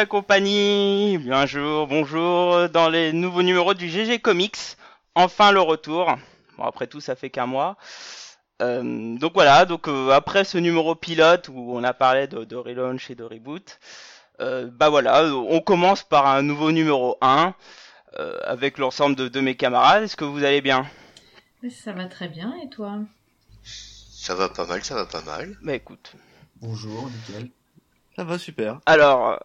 Salut la compagnie, bonjour, bonjour dans les nouveaux numéros du GG Comics. Enfin le retour. Bon après tout ça fait qu'un mois. Euh, donc voilà, donc euh, après ce numéro pilote où on a parlé de, de relaunch et de reboot, euh, bah voilà, on commence par un nouveau numéro 1 euh, avec l'ensemble de, de mes camarades. Est-ce que vous allez bien? Mais Ça va très bien, et toi? Ça va pas mal, ça va pas mal. Bah écoute. Bonjour, nickel. Ça va super. Alors,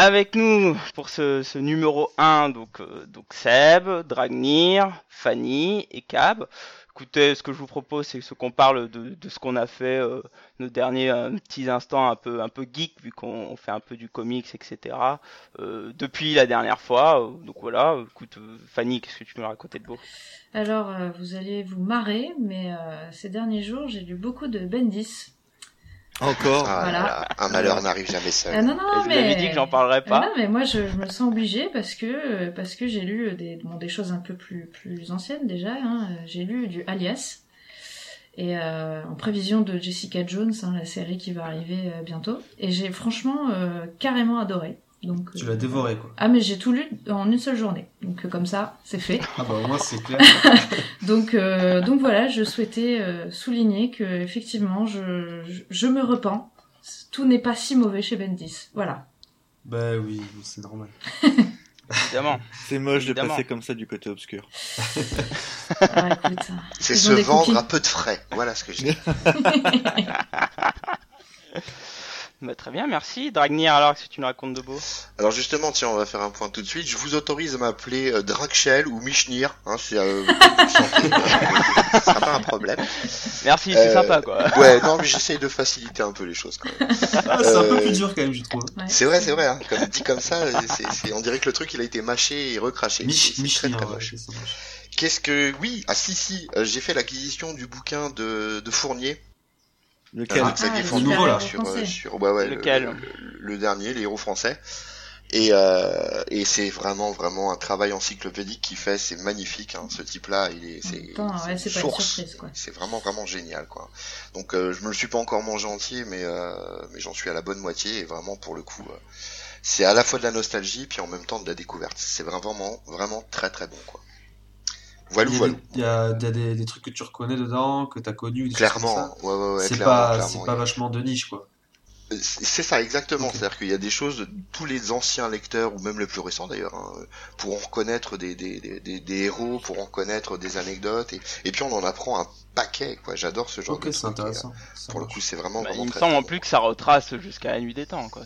avec nous pour ce, numéro 1, donc, euh, donc Seb, Dragnir, Fanny et Cab. Écoutez, ce que je vous propose, c'est ce qu'on parle de, ce qu'on a fait euh, nos derniers euh, petits instants un peu, un peu geek, vu qu'on on fait un peu du comics, etc. depuis la dernière fois. Donc voilà, écoute, Fanny, qu'est-ce que tu peux me raconter de beau? Alors, vous allez vous marrer, mais ces derniers jours, j'ai lu beaucoup de Bendis. Encore. Ah, Voilà. là là, un malheur n'arrive jamais seul. Ah non, non, Et je vous mais... avais dit que j'en parlerais Ah pas. non, mais moi, je, je me sens obligée parce que, parce que j'ai lu des, bon, des choses un peu plus, plus anciennes déjà. Hein. J'ai lu du Alias. Et euh, en prévision de Jessica Jones, hein, la série qui va arriver euh, bientôt. Et j'ai franchement euh, carrément adoré. Donc, Tu euh, l'as dévoré, quoi. Ah mais j'ai tout lu en une seule journée. Donc euh, comme ça, c'est fait. Ah bah au moins c'est clair. Donc, euh, donc voilà, je souhaitais euh, souligner que effectivement, je, je, je me repens. Tout n'est pas si mauvais chez Bendis. Voilà. bah oui, c'est normal. Évidemment. C'est moche de passer comme ça du côté obscur. Ah, C'est se vendre cookies. à peu de frais. Voilà ce que j'ai. Bah, très bien, merci. Dragnir, alors, que tu nous racontes de beau? Alors justement, tiens, on va faire un point tout de suite. Je vous autorise à m'appeler euh, Dragshell ou Michnir. Hein, c'est euh, vous sentez, euh, ce sera pas un problème. Merci, c'est Euh, sympa, quoi. Ouais, non, mais j'essaye de faciliter un peu les choses quand même. Ah, c'est un peu Euh, plus dur quand même, je trouve. Ouais. C'est vrai, c'est vrai. Hein, comme dit comme ça, c'est, c'est- on dirait que le truc il a été mâché et recraché. Mich, C'est- très, très moche. Qu'est-ce que oui Ah si si, euh, j'ai fait l'acquisition du bouquin de, de Fournier. Lequel Ah, Fournier, nouveau, là. sur, euh, sur ouais, ouais, le- Lequel le, le- le dernier, les héros français. Et, euh, et c'est vraiment vraiment un travail encyclopédique qu'il fait, c'est magnifique. Hein, ce type-là, il est, c'est, ouais, source. C'est vraiment vraiment génial, quoi. Donc euh, je me le suis pas encore mangé entier, mais euh, mais j'en suis à la bonne moitié et vraiment pour le coup, euh, c'est à la fois de la nostalgie puis en même temps de la découverte. C'est vraiment vraiment très très bon, quoi. Voilà, Il y a, voilà. des, il y a- y a des, des trucs que tu reconnais dedans, que t'as connu, des choses comme Clairement, ouais, ouais, ouais, c'est pas, clairement, pas vachement de niche, quoi. C'est ça exactement, c'est-à-dire qu'il y a des choses, tous les anciens lecteurs, ou même les plus récents d'ailleurs, hein, pourront reconnaître des, des, des, des, des héros, pourront reconnaître des anecdotes, et, et puis on en apprend un paquet, quoi. J'adore ce genre Ok, de truc, et, intéressant. euh, pour le coup, c'est vraiment, Bah, vraiment il me très, semble en plus que ça retrace jusqu'à la nuit des temps, quoi.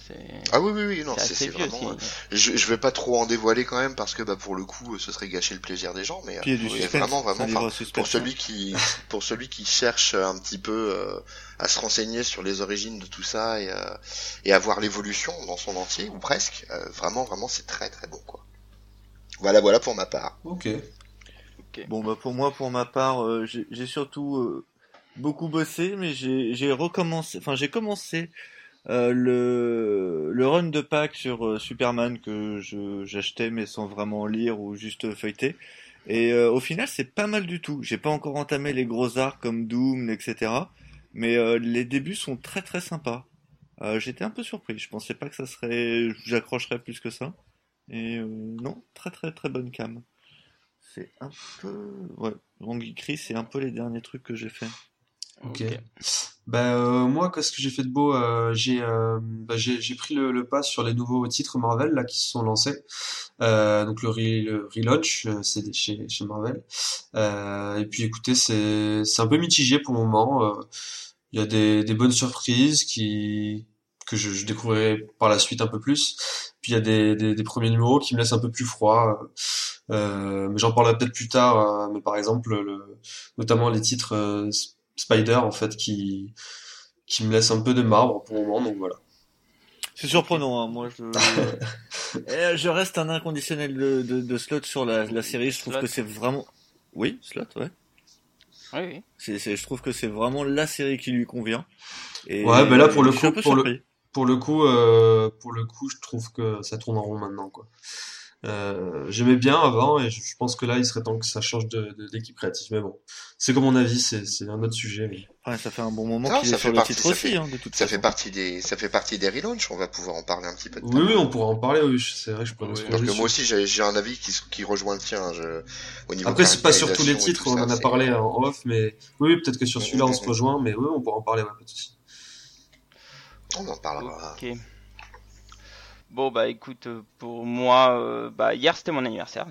Ah oui, oui, oui, non, c'est vraiment... euh, Je, je vais pas trop en dévoiler quand même, parce que bah, pour le coup, ce serait gâcher le plaisir des gens, mais, euh, Puis il y a du mais suspense. vraiment, vraiment, pour hein. celui qui pour celui qui cherche un petit peu euh, à se renseigner sur les origines de tout ça et, euh, et à voir l'évolution dans son entier ou presque euh, vraiment vraiment c'est très très bon quoi voilà voilà pour ma part Ok. Bon bah pour moi, pour ma part, euh, j'ai surtout euh, beaucoup bossé, mais j'ai recommencé, enfin j'ai commencé euh, le le run de Pâques sur euh, Superman que j'achetais mais sans vraiment lire ou juste feuilleter. Et euh, au final, c'est pas mal du tout. J'ai pas encore entamé les gros arcs comme Doom, etc. Mais euh, les débuts sont très très sympas. Euh, J'étais un peu surpris. Je pensais pas que ça serait, j'accrocherais plus que ça. Et euh, non, très très très bonne cam. C'est un peu, ouais, Rangy Chris, c'est un peu les derniers trucs que j'ai fait. Ok. Ok. Bah, euh, moi, qu'est-ce que j'ai fait de beau? Euh, j'ai euh, bah, j'ai pris le, le pas sur les nouveaux titres Marvel là qui se sont lancés. Euh, donc le, re- le relaunch, euh, c'est chez, chez Marvel. Euh, et puis écoutez, c'est c'est un peu mitigé pour le moment. Il y a des, des bonnes surprises qui que je, je découvrirai par la suite un peu plus. Puis il y a des, des, des premiers numéros qui me laissent un peu plus froid. Mais j'en parlerai peut-être plus tard. mais par exemple, le, notamment les titres Spider en fait qui qui me laissent un peu de marbre pour le moment. Donc voilà. C'est surprenant, hein, moi je, Eh, je reste un inconditionnel de, de, de slot sur la, la série. Je trouve Slot. que c'est vraiment, oui, slot, ouais. Oui, oui. C'est, c'est, je trouve que c'est vraiment la série qui lui convient. Et Ouais, ben là, pour le coup, pour le-. Pour le coup, euh, pour le coup, je trouve que ça tourne en rond maintenant quoi. Euh, J'aimais bien avant et je, pense que là, il serait temps que ça change d'équipe de, d'équipe créative. Mais bon, c'est comme mon avis, c'est un autre sujet. Ouais, ça fait un bon moment qu'il est sur le titre aussi, hein, de toute ça fait partie des, ça fait partie des relaunchs. On va pouvoir en parler un petit peu. oui, oui, on pourra en parler. Oui, c'est vrai que je pourrais. Parce que moi aussi, j'ai un avis qui, qui rejoint le tien. Je, au niveau Après, c'est pas sur tous les titres. On en a parlé en off, mais oui, peut-être que sur celui-là, on se rejoint. Mais oui, on pourra en parler. Ouais, pas de souci. On en parlera. Ok. Bon bah écoute, euh, pour moi, euh, bah hier c'était mon anniversaire.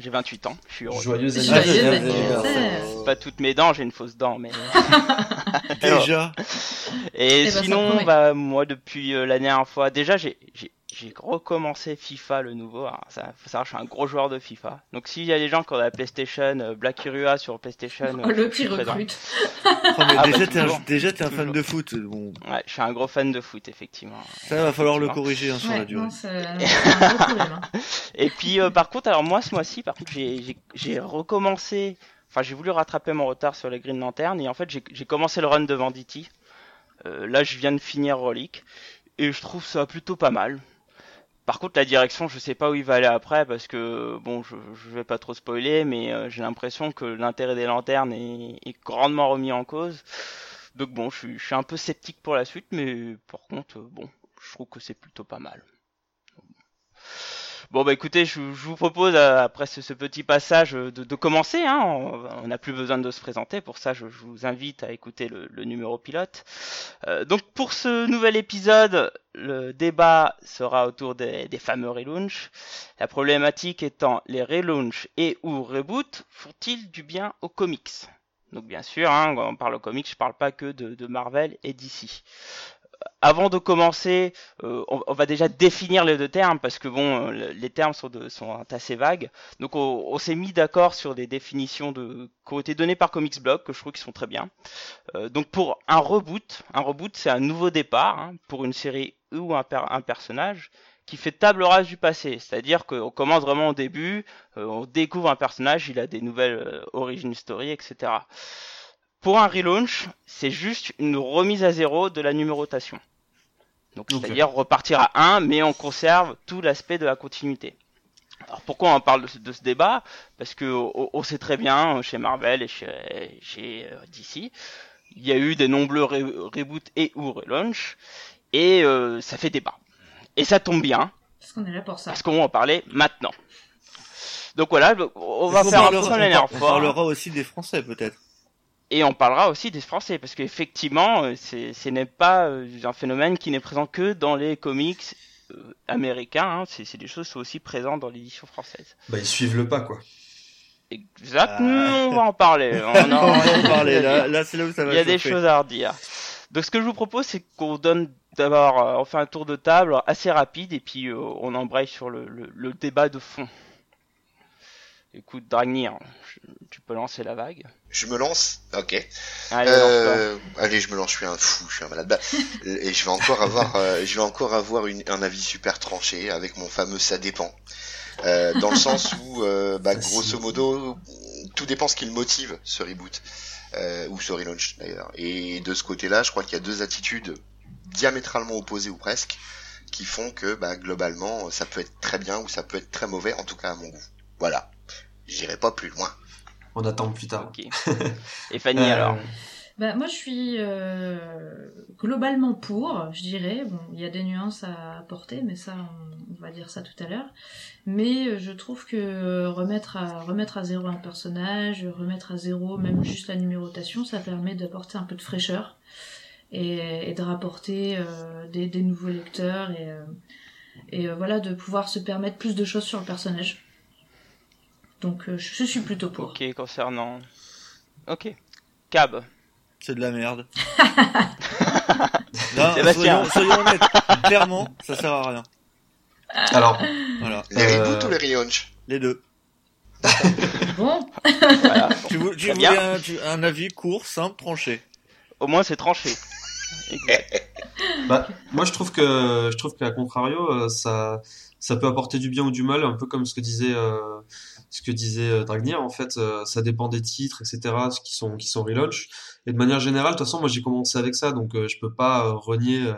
J'ai 28 ans, je suis heureux. Joyeux anniversaire. Pas toutes mes dents, j'ai une fausse dent, mais déjà. Et, eh ben, sinon, bah moi depuis euh, la dernière fois, déjà j'ai j'ai recommencé FIFA le nouveau. Alors, ça, faut savoir, je suis un gros joueur de FIFA. Donc s'il y a des gens qui ont la PlayStation, euh, Black Irua sur PlayStation, oh, le qui recrute. Ah, déjà, bah, t'es un, fan de foot. Bon. Ouais, je suis un gros fan de foot, effectivement. Ça va falloir le corriger hein, sur la durée. Hein. Et puis euh, par contre, alors moi ce mois-ci, par contre, j'ai recommencé. Enfin, j'ai voulu rattraper mon retard sur les Green Lantern et en fait, j'ai commencé le run de Venditi. Euh, là, je viens de finir Relic et je trouve ça plutôt pas mal. Par contre, la direction, je sais pas où il va aller après parce que bon, je, je vais pas trop spoiler, mais euh, j'ai l'impression que l'intérêt des lanternes est, grandement remis en cause. Donc bon, je je suis un peu sceptique pour la suite, mais par contre, bon, je trouve que c'est plutôt pas mal. Bon bah écoutez, je, vous propose euh, après ce, petit passage de, commencer. Hein. on n'a plus besoin de se présenter. Pour ça, je, vous invite à écouter le, numéro pilote. Euh, donc pour ce nouvel épisode, le débat sera autour des, fameux relaunch. La problématique étant les relaunch et ou reboot font-ils du bien aux comics? Donc bien sûr, hein, quand on parle aux comics, je parle pas que de Marvel et d'ici avant de commencer, euh, on, va déjà définir les deux termes parce que bon, euh, les termes sont, sont assez vagues. Donc on, s'est mis d'accord sur des définitions de, qui ont été données par Comics Blog que je trouve qui sont très bien. Euh, donc pour un reboot, un reboot c'est un nouveau départ hein, pour une série ou un, un, personnage qui fait table rase du passé. C'est-à-dire qu'on commence vraiment au début, on découvre un personnage, il a des nouvelles origin story, etc. Pour un relaunch, c'est juste une remise à zéro de la numérotation. Donc c'est-à-dire repartir à 1, mais on conserve tout l'aspect de la continuité. Alors pourquoi on parle de ce, débat? Parce que on, sait très bien chez Marvel et chez, chez euh, DC, il y a eu des nombreux reboots et ou relaunch, et euh, ça fait débat. Et ça tombe bien. Parce qu'on est là pour ça. Parce qu'on va en parler maintenant. Donc voilà, on va faire un peu comme la On parlera aussi des Français peut-être. Et on parlera aussi des Français, parce qu'effectivement, euh, ce n'est pas euh, un phénomène qui n'est présent que dans les comics euh, américains, hein. c'est des choses qui sont aussi présentes dans l'édition française. Bah ils suivent le pas, quoi. Exact, on va en parler. On, va en parler, là, c'est là où ça va Il y a des choses à redire. Donc ce que je vous propose, c'est qu'on donne d'abord, on fait un tour de table assez rapide, et puis on embraye sur le, le débat de fond. Écoute, Dragnir, tu peux lancer la vague. Je me lance Ok. Allez, euh, allez, je me lance, je suis un fou, je suis un malade. Bah, et je vais encore avoir, euh, je vais encore avoir un avis super tranché avec mon fameux ça dépend. Euh, dans le sens où, euh, bah, grosso modo, tout dépend ce qui le motive, ce reboot. Euh, ou ce relaunch d'ailleurs. Et de ce côté-là, je crois qu'il y a deux attitudes diamétralement opposées ou presque, qui font que bah, globalement, ça peut être très bien ou ça peut être très mauvais, en tout cas à mon goût. Voilà. J'irai pas plus loin. On attend plus tard. Et Fanny euh, alors bah, moi, je suis euh, globalement pour, je dirais. Bon, il y a des nuances à apporter, mais ça, on, va dire ça tout à l'heure. Mais euh, je trouve que remettre à remettre à zéro un personnage, remettre à zéro même juste la numérotation, ça permet d'apporter un peu de fraîcheur et, de rapporter des, des, nouveaux lecteurs et, et voilà de pouvoir se permettre plus de choses sur le personnage. Donc euh, je suis plutôt pour. Ok, concernant. Ok. Cab. C'est de la merde. non, soyons, soyons, honnêtes. Clairement, ça sert à rien. Alors. Voilà. Les euh... reboots ou les relaunch Les deux. bon. Voilà. Tu, veux, tu voulais un, tu, un, avis court, simple, tranché. Au moins, c'est tranché. bah, moi, je trouve que, je trouve qu'à contrario, euh, ça, ça peut apporter du bien ou du mal, un peu comme ce que disait euh, ce que disait euh, Dragnir, en fait, euh, ça dépend des titres, etc., qui sont qui sont relaunch. Et de manière générale, de toute façon, moi j'ai commencé avec ça, donc euh, je peux pas renier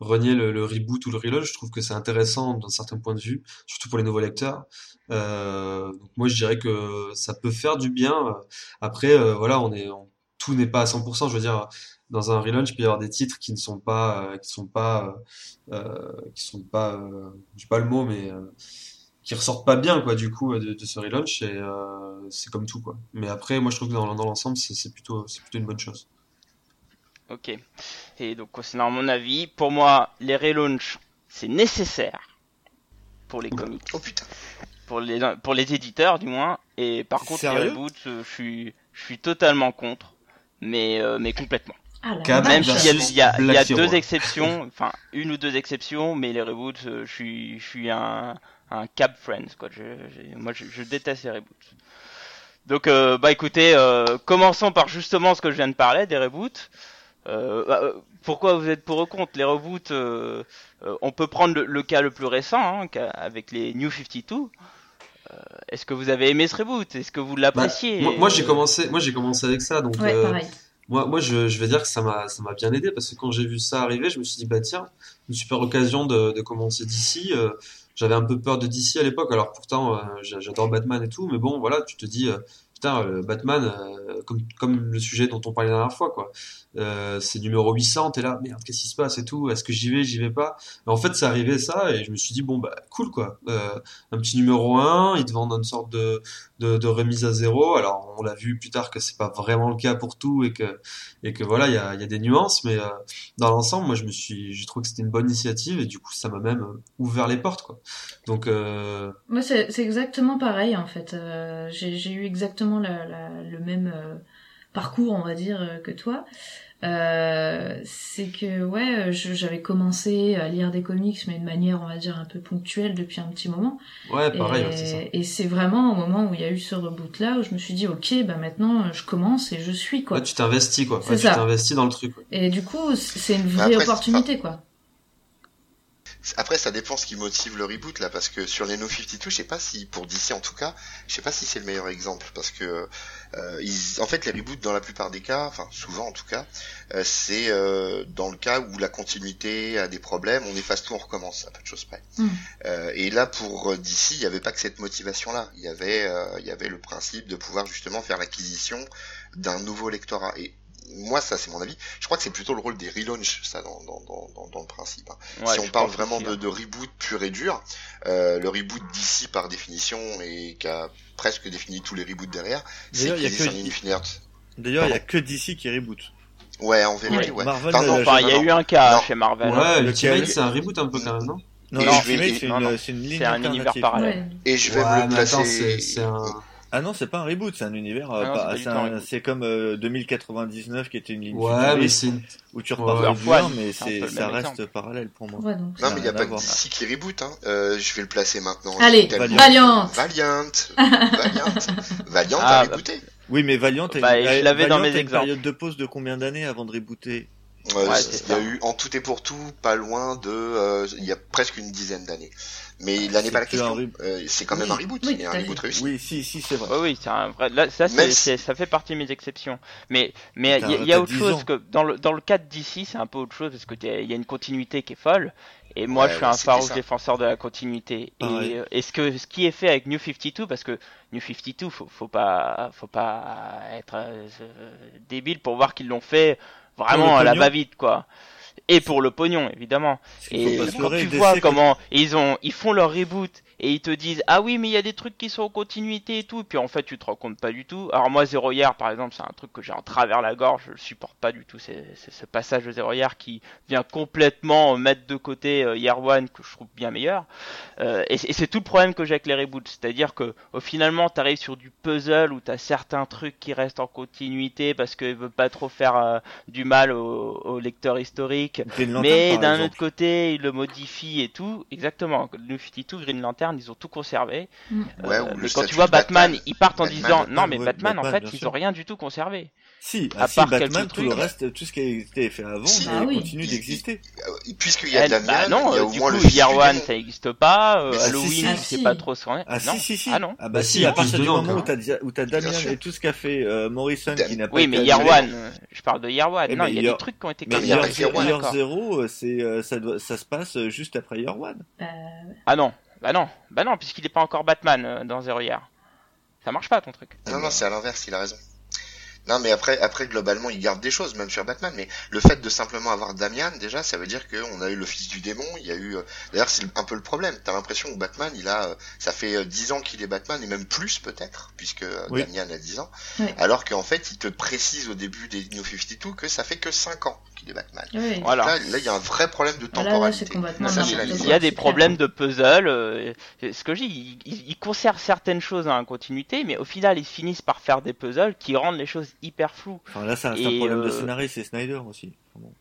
renier le, reboot ou le reload. Je trouve que c'est intéressant d'un certain point de vue, surtout pour les nouveaux lecteurs. Euh, donc moi, je dirais que ça peut faire du bien. Après, euh, voilà, on est, tout n'est pas à 100%. Je veux dire, dans un relaunch, il peut y avoir des titres qui ne sont pas, euh, qui sont pas, qui sont pas, euh, j'ai pas le mot, mais qui ressortent pas bien, quoi, du coup, de, ce relaunch. Et c'est comme tout, quoi. Mais après, moi, je trouve que dans, dans l'ensemble, c'est plutôt, c'est plutôt une bonne chose. Ok. Et donc, concernant mon avis, pour moi, les relaunchs, c'est nécessaire pour les comics. Oh putain. Pour les, pour les éditeurs, du moins. Et par contre, les reboots, je suis, je suis totalement contre. Mais, mais complètement. Ah, Même s'il y a, y a, deux exceptions, enfin une ou deux exceptions, mais les reboots, euh, je suis, je suis un, un cap friends quoi. Je, moi, je, déteste les reboots. Donc, euh, bah écoutez, euh, commençons par justement ce que je viens de parler des reboots. Bah, pourquoi vous êtes pour ou contre les reboots On peut prendre le, cas le plus récent, hein, avec les New 52. Est-ce que vous avez aimé ce reboot? Est-ce que vous l'appréciez? Bah, Moi, j'ai commencé, moi j'ai commencé avec ça, donc. Ouais, pareil. Moi, moi je, je vais dire que ça m'a, ça m'a bien aidé parce que quand j'ai vu ça arriver, je me suis dit, bah tiens, une super occasion de, de commencer d'ici. Euh, j'avais un peu peur de DC à l'époque, alors pourtant, euh, j'adore Batman et tout, mais bon, voilà, tu te dis, euh, putain, Batman, euh, comme, le sujet dont on parlait la dernière fois, quoi. Euh, c'est numéro 800, t'es là, merde, qu'est-ce qui se passe et tout, est-ce que j'y vais, j'y vais pas? En fait, ça arrivait ça, et je me suis dit, bon, bah, cool, quoi. Euh, un petit numéro 1, ils te vendent une sorte de, de, remise à zéro. Alors, on l'a vu plus tard que c'est pas vraiment le cas pour tout, et que, et que voilà, il y a, des nuances, mais euh, dans l'ensemble, moi, je me suis, j'ai trouvé que c'était une bonne initiative, et du coup, ça m'a même ouvert les portes, quoi. Donc, euh... Moi, c'est, c'est exactement pareil, en fait. Euh, j'ai eu exactement la, la, le même parcours, on va dire, que toi. Euh, c'est que ouais, j'avais commencé à lire des comics, mais de manière, on va dire, un peu ponctuelle depuis un petit moment. Ouais, pareil, c'est ça. Et c'est vraiment au moment où il y a eu ce reboot-là où je me suis dit, ok, bah maintenant je commence et je suis quoi. Ouais, tu t'investis quoi. Ouais, tu t'investis dans le truc. Et du coup, c'est une vraie opportunité quoi. Après, ça dépend ce qui motive le reboot là, parce que sur les No 52, je sais pas si pour DC en tout cas, je sais pas si c'est le meilleur exemple, parce que euh, ils, en fait les reboots dans la plupart des cas, enfin souvent en tout cas, euh, c'est euh, dans le cas où la continuité a des problèmes, on efface tout, on recommence, à peu de choses près. Hmm. et là pour DC, il n'y avait pas que cette motivation là, il y avait il y avait le principe de pouvoir justement faire l'acquisition d'un nouveau lectorat. Et moi, ça c'est mon avis. Je crois que c'est plutôt le rôle des relaunch, ça, dans, dans, dans, dans le principe. Hein. si on parle vraiment de, de, reboot pur et dur, euh, le reboot d'ici par définition et qui a presque défini tous les reboots derrière, c'est. D'ailleurs, il y a que DC qui reboot. Ouais, en vérité, ouais. Marvel, il y a eu un cas chez Marvel. Ouais, le Ultimate, c'est un reboot un peu quand même, non? Non, non, c'est une, ligne un univers parallèle. Et je vais me le placer. C'est un ah non, c'est pas un reboot, c'est un univers. Ah c'est comme 2099 euh, qui était une ligne ouais, mais c'est où tu repars ouais, mais c'est ça reste parallèle pour moi. non, mais il y a pas que DC qui reboot. Hein. Euh, je vais le placer maintenant. Allez, Valiant. Valiant. Valiant. Valiant a ah, bah. rebooté. Oui, mais Valiant, bah, je l'avais dans mes exemples. Période de pause de combien d'années avant de rebooter? Ouais, il y a eu en tout et pour tout pas loin de, euh, il y a presque une dizaine d'années. Mais là n'est pas la question. Euh, c'est quand même un reboot. Oui, un reboot réussi. Oui, si, si, c'est vrai. oui, c'est un vrai. Là, ça, c'est, ça fait partie de mes exceptions. Mais, mais il y, a, autre chose que dans le dans le cas d'ici, c'est un peu autre chose parce que il y a une continuité qui est folle. Et moi, je suis un farouche défenseur de la continuité. et, euh, et ce que ce qui est fait avec New 52, parce que New 52, faut, faut pas, faut pas être euh, débile pour voir qu'ils l'ont fait vraiment à la va-vite, quoi. Et pour le pognon évidemment. Et quand tu vois comment ils ont ils font leur reboot et ils te disent ah oui mais il y a des trucs qui sont en continuité et tout. Et puis en fait tu te rends compte pas du tout. Alors moi Zéro Hier par exemple c'est un truc que j'ai en travers la gorge, je le supporte pas du tout, c'est ce passage de Zéro Hier qui vient complètement mettre de côté euh, Year One que je trouve bien meilleur. Euh, et, c'est tout le problème que j'ai avec les reboots, c'est-à-dire que au finalement tu arrives sur du puzzle où tu as certains trucs qui restent en continuité parce qu'ils veulent pas trop faire euh, du mal au, au lecteur historique, mais d'un autre côté ils le modifient et tout, exactement. Le 52 Green Lantern Ils ont tout conservé. Mm. Ouais, Euh, ou le mais quand tu vois Batman, Batman. ils partent en Batman, disant Batman, non mais Batman, en Batman, fait ils sûr. ont rien du tout conservé. Si, À ah, si, part Batman, quelques tout le trucs. reste, tout ce qui a été fait avant, Si. Ah oui. continue d'exister. Puisqu'il y a Damian, bah non, il y a au du moins coup le démon. ça n'existe pas, euh, si, Halloween si, si. c'est pas trop ce qu'on est. Ah non. si, si, si. Ah non. Ah bah si, si, à partir du moment où t'as Damien et tout ce qu'a fait euh, Morrison qui n'a pas Oui mais Year annulé. One, euh, je parle de Year One. Eh non, mais il y a des trucs qui ont été conservés. Year. Zero, c'est, ça, se passe juste après Year One. Ah non, bah non, bah non, puisqu'il est pas encore Batman euh, dans Zero Year. Ça marche pas ton truc. Non, non, c'est à l'inverse, il a raison. Non, mais après, après, globalement, il garde des choses, même sur Batman, mais le fait de simplement avoir Damian, déjà, ça veut dire qu'on a eu le fils du démon, il y a eu, euh, d'ailleurs, c'est un peu le problème. T'as l'impression que Batman, il a, euh, ça fait euh, 10 ans qu'il est Batman, et même plus, peut-être, puisque euh, Oui. Damian a 10 ans. Oui. Alors qu'en fait, il te précise au début des New 52 que ça fait que 5 ans qu'il est Batman. oui. Voilà. Là, là, il y a un vrai problème de là, temporalité. Ça. Il y a des problèmes de puzzle. euh, ce que je dis, ils, ils- ils conservent certaines choses dans la continuité, mais au final, ils finissent par faire des puzzles qui rendent les choses hyper floues. Enfin là, Et, un problème de euh, scénariste et Snyder aussi. Bon.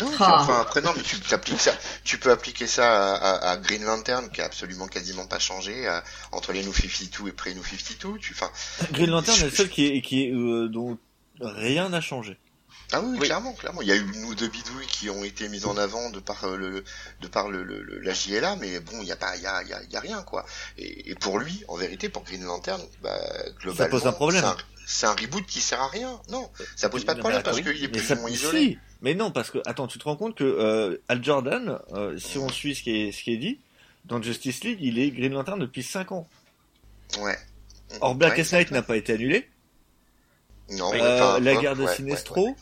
Non, Ah. enfin après non, mais tu ça, tu peux appliquer ça à, à- à Green Lantern qui a absolument quasiment pas changé à- entre les New 52 et pré New 52. Tu, Green Lantern je- est le seul qui est, qui est euh, dont rien n'a changé. Ah oui, Oui. clairement, clairement. Il y a eu nous deux bidouilles qui ont été mises en avant de par euh, le, de par le, le- le- la JLA, mais bon, il y a pas, il y a, il y a, il y a rien quoi. Et, et pour lui, en vérité, pour Green Lantern, bah, globalement, pose un problème. c'est un- reboot qui sert à rien. Non, ça pose pas de problème parce qu'il est plus ça- ou moins si. isolé. Mais non, parce que attends, tu te rends compte que euh, Al Jordan, euh, si on suit ce qui est ce qui est dit, dans Justice League, il est Green Lantern depuis 5 ans. Ouais. Or Black Ouais, Knight n'a pas été annulé. Non, Euh, la ouais, guerre de ouais, Sinestro, ouais.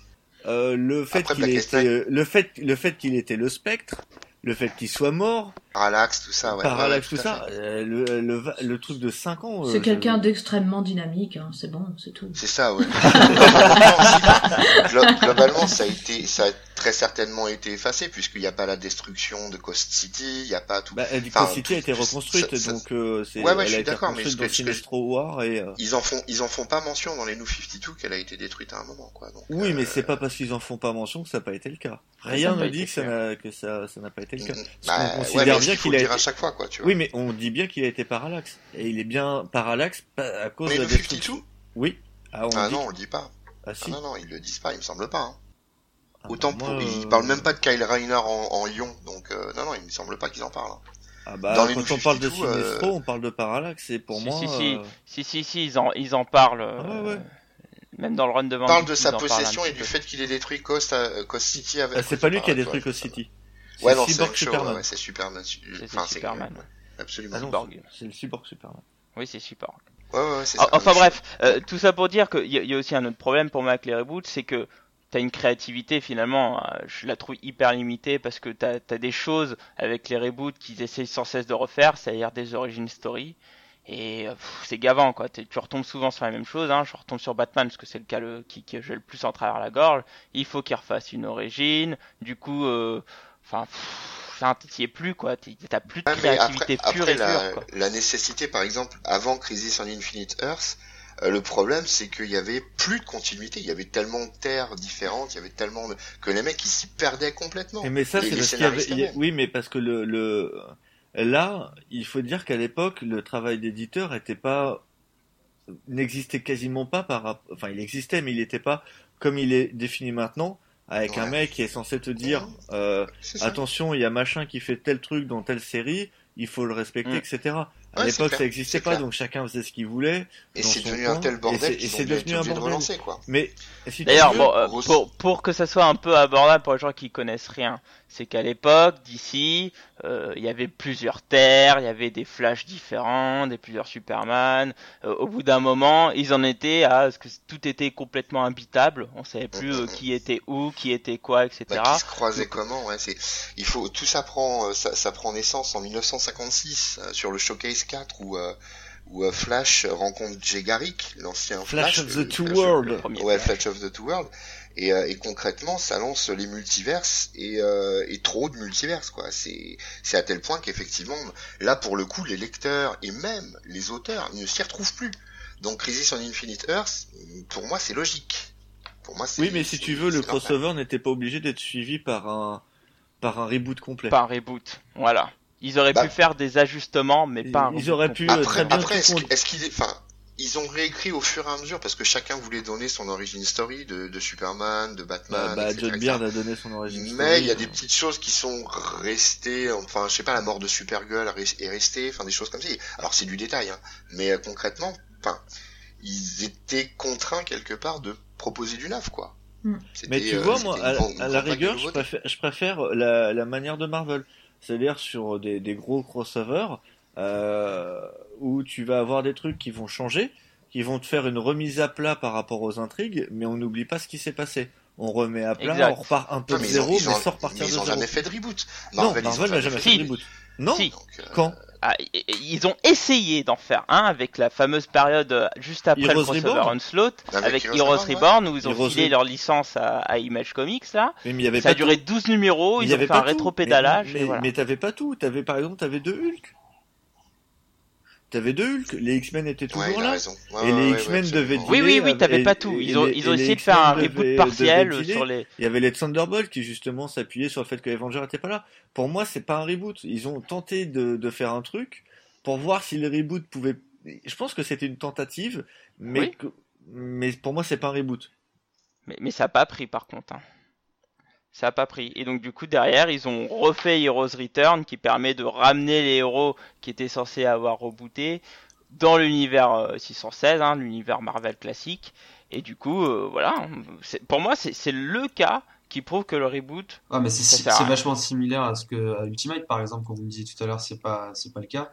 Euh, le fait qu'il était, euh, le fait, le fait qu'il était le spectre, le fait qu'il soit mort, Parallax, tout ça, ouais. Parallax, ouais, tout ça, euh, le, le, le truc de 5 ans. euh, C'est quelqu'un je- d'extrêmement dynamique, hein, c'est bon, c'est tout. C'est ça, ouais. Globalement, ça a été, ça a très certainement été effacé puisqu'il n'y a pas la destruction de Coast City, il n'y a pas tout. Bah, Eddie Enfin, City a été reconstruite, ça- donc euh, c'est, Ouais, ouais, je suis été d'accord, mais ce que- ce que- Sinestro War et. euh, Ils en font, ils en font pas mention dans les New 52 qu'elle a été détruite à un moment, quoi. Donc, Oui, euh, mais c'est pas parce qu'ils en font pas mention que ça n'a pas été le cas. Ça Rien ne été dit que ça n'a que ça ça n'a pas été le cas. mm, qu'on bah, considère ouais, mais est-ce bien qu'il a dire à été- chaque fois, quoi, tu vois. Oui, mais on dit bien qu'il a été parallaxe. Et il est bien parallaxe pa- à cause de la New destruction. 52? Oui. Ah, on Ah dit non, on le dit pas. Ah Ah si. non, non, ils le disent pas, il me semble pas. Hein. Ah, Autant pour, moi, ils euh, parlent même pas de Kyle Rayner en, en Lyon, donc euh, non, non, il me semble pas qu'ils en parlent. hein. Ah bah, dans quand on parle de 52, euh, Sinestro, on parle de parallaxe. Et pour si, moi, si, si, euh, si, si, si, ils en, ils en parlent. Ah ouais, ouais. Même dans le run de Van parle de sa possession et du fait qu'il ait détruit Coast, Coast City avec. ah, c'est pas lui qui a détruit Coast City. Ouais, C'est non, c'est Cyborg Superman. ouais, c'est Superman. C'est Enfin, c'est Superman. ouais, absolument. Ah Cyborg. c'est le cyborg Superman. Oui, c'est super. Ouais, ouais, ouais, c'est Ah, ça. Enfin bref, euh, tout ça pour dire qu'il y, y a aussi un autre problème pour moi avec les reboots, c'est que t'as une créativité finalement, euh, je la trouve hyper limitée parce que t'as as des choses avec les reboots qu'ils essayent sans cesse de refaire, c'est-à-dire des origin story. Et euh, c'est gavant quoi, tu retombes souvent sur la même chose, hein. je retombe sur Batman parce que c'est le cas le, qui, que j'ai le plus en travers la gorge, il faut qu'il refasse une origine, du coup, euh, enfin, enfin, t'y es plus quoi, t'as plus de créativité après, pure après et la, dure quoi. la nécessité, par exemple, avant Crisis on Infinite Earth, euh, le problème c'est qu'il y avait plus de continuité, il y avait tellement de terres différentes, il y avait tellement de... que les mecs ils s'y perdaient complètement. Mais, mais ça, c'est les parce qu'il y avait. scénaristes il y a- même. Oui, mais parce que le, le là, il faut dire qu'à l'époque, le travail d'éditeur était pas n'existait quasiment pas par rap- enfin il existait mais il n'était pas comme il est défini maintenant avec un mec qui est censé te dire euh, attention il y a machin qui fait tel truc dans telle série il faut le respecter Mm. etc à Ouais, l'époque ça n'existait pas clair. donc chacun faisait ce qu'il voulait Et c'est devenu coin, un tel bordel c'est- et c'est devenu un de bordel. relancer quoi. mais si tu D'ailleurs, bon, euh, pour, pour que ça soit un peu abordable pour les gens qui connaissent rien, c'est qu'à l'époque, d'ici, euh, il y avait plusieurs terres, il y avait des flashs différents, des plusieurs Superman. Euh, au bout d'un moment, ils en étaient à ce que tout était complètement habitable. On savait plus euh, qui était où, qui était quoi, etc. Bah, qui se croisait comment ouais, c'est il faut tout ça prend euh, ça, ça prend naissance en 1956 euh, sur le showcase 4 où euh, où Flash rencontre Jay Garrick l'ancien Flash Flash, of the Two Flash- Worlds ouais Flash. Flash of the Two Worlds et, euh, et concrètement ça lance les multiverses et, euh, et trop de multiverses quoi c'est c'est à tel point qu'effectivement là pour le coup les lecteurs et même les auteurs ne s'y retrouvent plus donc Crisis on Infinite Earth pour moi c'est logique pour moi c'est oui mais si tu veux le crossover n'était pas obligé d'être suivi par un par un reboot complet Par reboot. Voilà. Ils auraient Bah. pu faire des ajustements, mais pas un Ils reboot auraient pu complet. euh, Après, très bien après est-ce que- est-ce enfin, ils ont réécrit au fur et à mesure parce que chacun voulait donner son origin story de, de Superman, de Batman, Bah, bah, etc., John. Byrne a donné son origine. Mais il y a des petites choses qui sont restées, enfin, je sais pas, la mort de Supergirl est restée, enfin, des choses comme ça. Alors, c'est du détail, hein. Mais euh, concrètement, enfin, ils étaient contraints quelque part de proposer du neuf, quoi. Mm. C'était, Mais tu euh, vois, moi, à, la rigueur, je préfère, je préfère la, la manière de Marvel. C'est-à-dire sur des, des gros crossovers, euh, où tu vas avoir des trucs qui vont changer, qui vont te faire une remise à plat par rapport aux intrigues, mais on n'oublie pas ce qui s'est passé. On remet à plat, Exact. on repart un peu Non, de ils zéro, ils mais sans repartir de ils ont zéro. jamais fait de reboot. Non, Marvel, ils n'a jamais fait de reboot. Non, Si. Donc, euh, quand Ah, ils ont essayé d'en faire un avec la fameuse période euh, juste après Heroes le crossover Reborn Onslaught, Avec avec, Heroes Heroes Reborn, Reborn, où ils ont Heroes filé Re- leur licence à, à Image Comics là. mais il y avait Ça pas a duré tout. 12 numéros, Il y ils ont avait fait un rétropédalage Mais, et mais, voilà. mais t'avais pas tout. T'avais par exemple, t'avais deux Hulk. T'avais deux Hulk. Les X-Men étaient toujours ouais, là. Ouais, Et les ouais, X-Men ouais, devaient. Oui, oui, oui, t'avais pas tout. Ils ont, ils ont essayé de faire un reboot partiel dealer. sur les. Il y avait les Thunderbolts qui justement s'appuyaient sur le fait que Avenger était pas là. Pour moi, c'est pas un reboot. Ils ont tenté de, de faire un truc pour voir si le reboot pouvait. Je pense que c'était une tentative, mais Oui. que- mais pour moi, c'est pas un reboot. Mais, mais ça a pas pris par contre. hein. Ça a pas pris. Et donc du coup derrière ils ont refait Heroes Return qui permet de ramener les héros qui étaient censés avoir rebooté dans l'univers euh, 616, hein, l'univers Marvel classique. Et du coup euh, voilà, c'est- pour moi c'est c'est le cas qui prouve que le reboot. Ah, mais c'est vachement similaire à ce que à Ultimate, par exemple, quand vous me disiez tout à l'heure, c'est pas c'est pas le cas.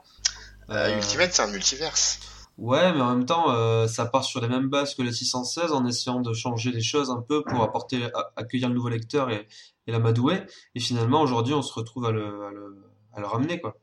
Euh, Euh, Ultimate, c'est un multiverse. Ouais, mais en même temps, euh, ça part sur les mêmes bases que le 616 en essayant de changer les choses un peu pour apporter, a- accueillir le nouveau lecteur et, et l'amadouer. Et finalement, aujourd'hui, on se retrouve à le, à le, à le ramener, quoi.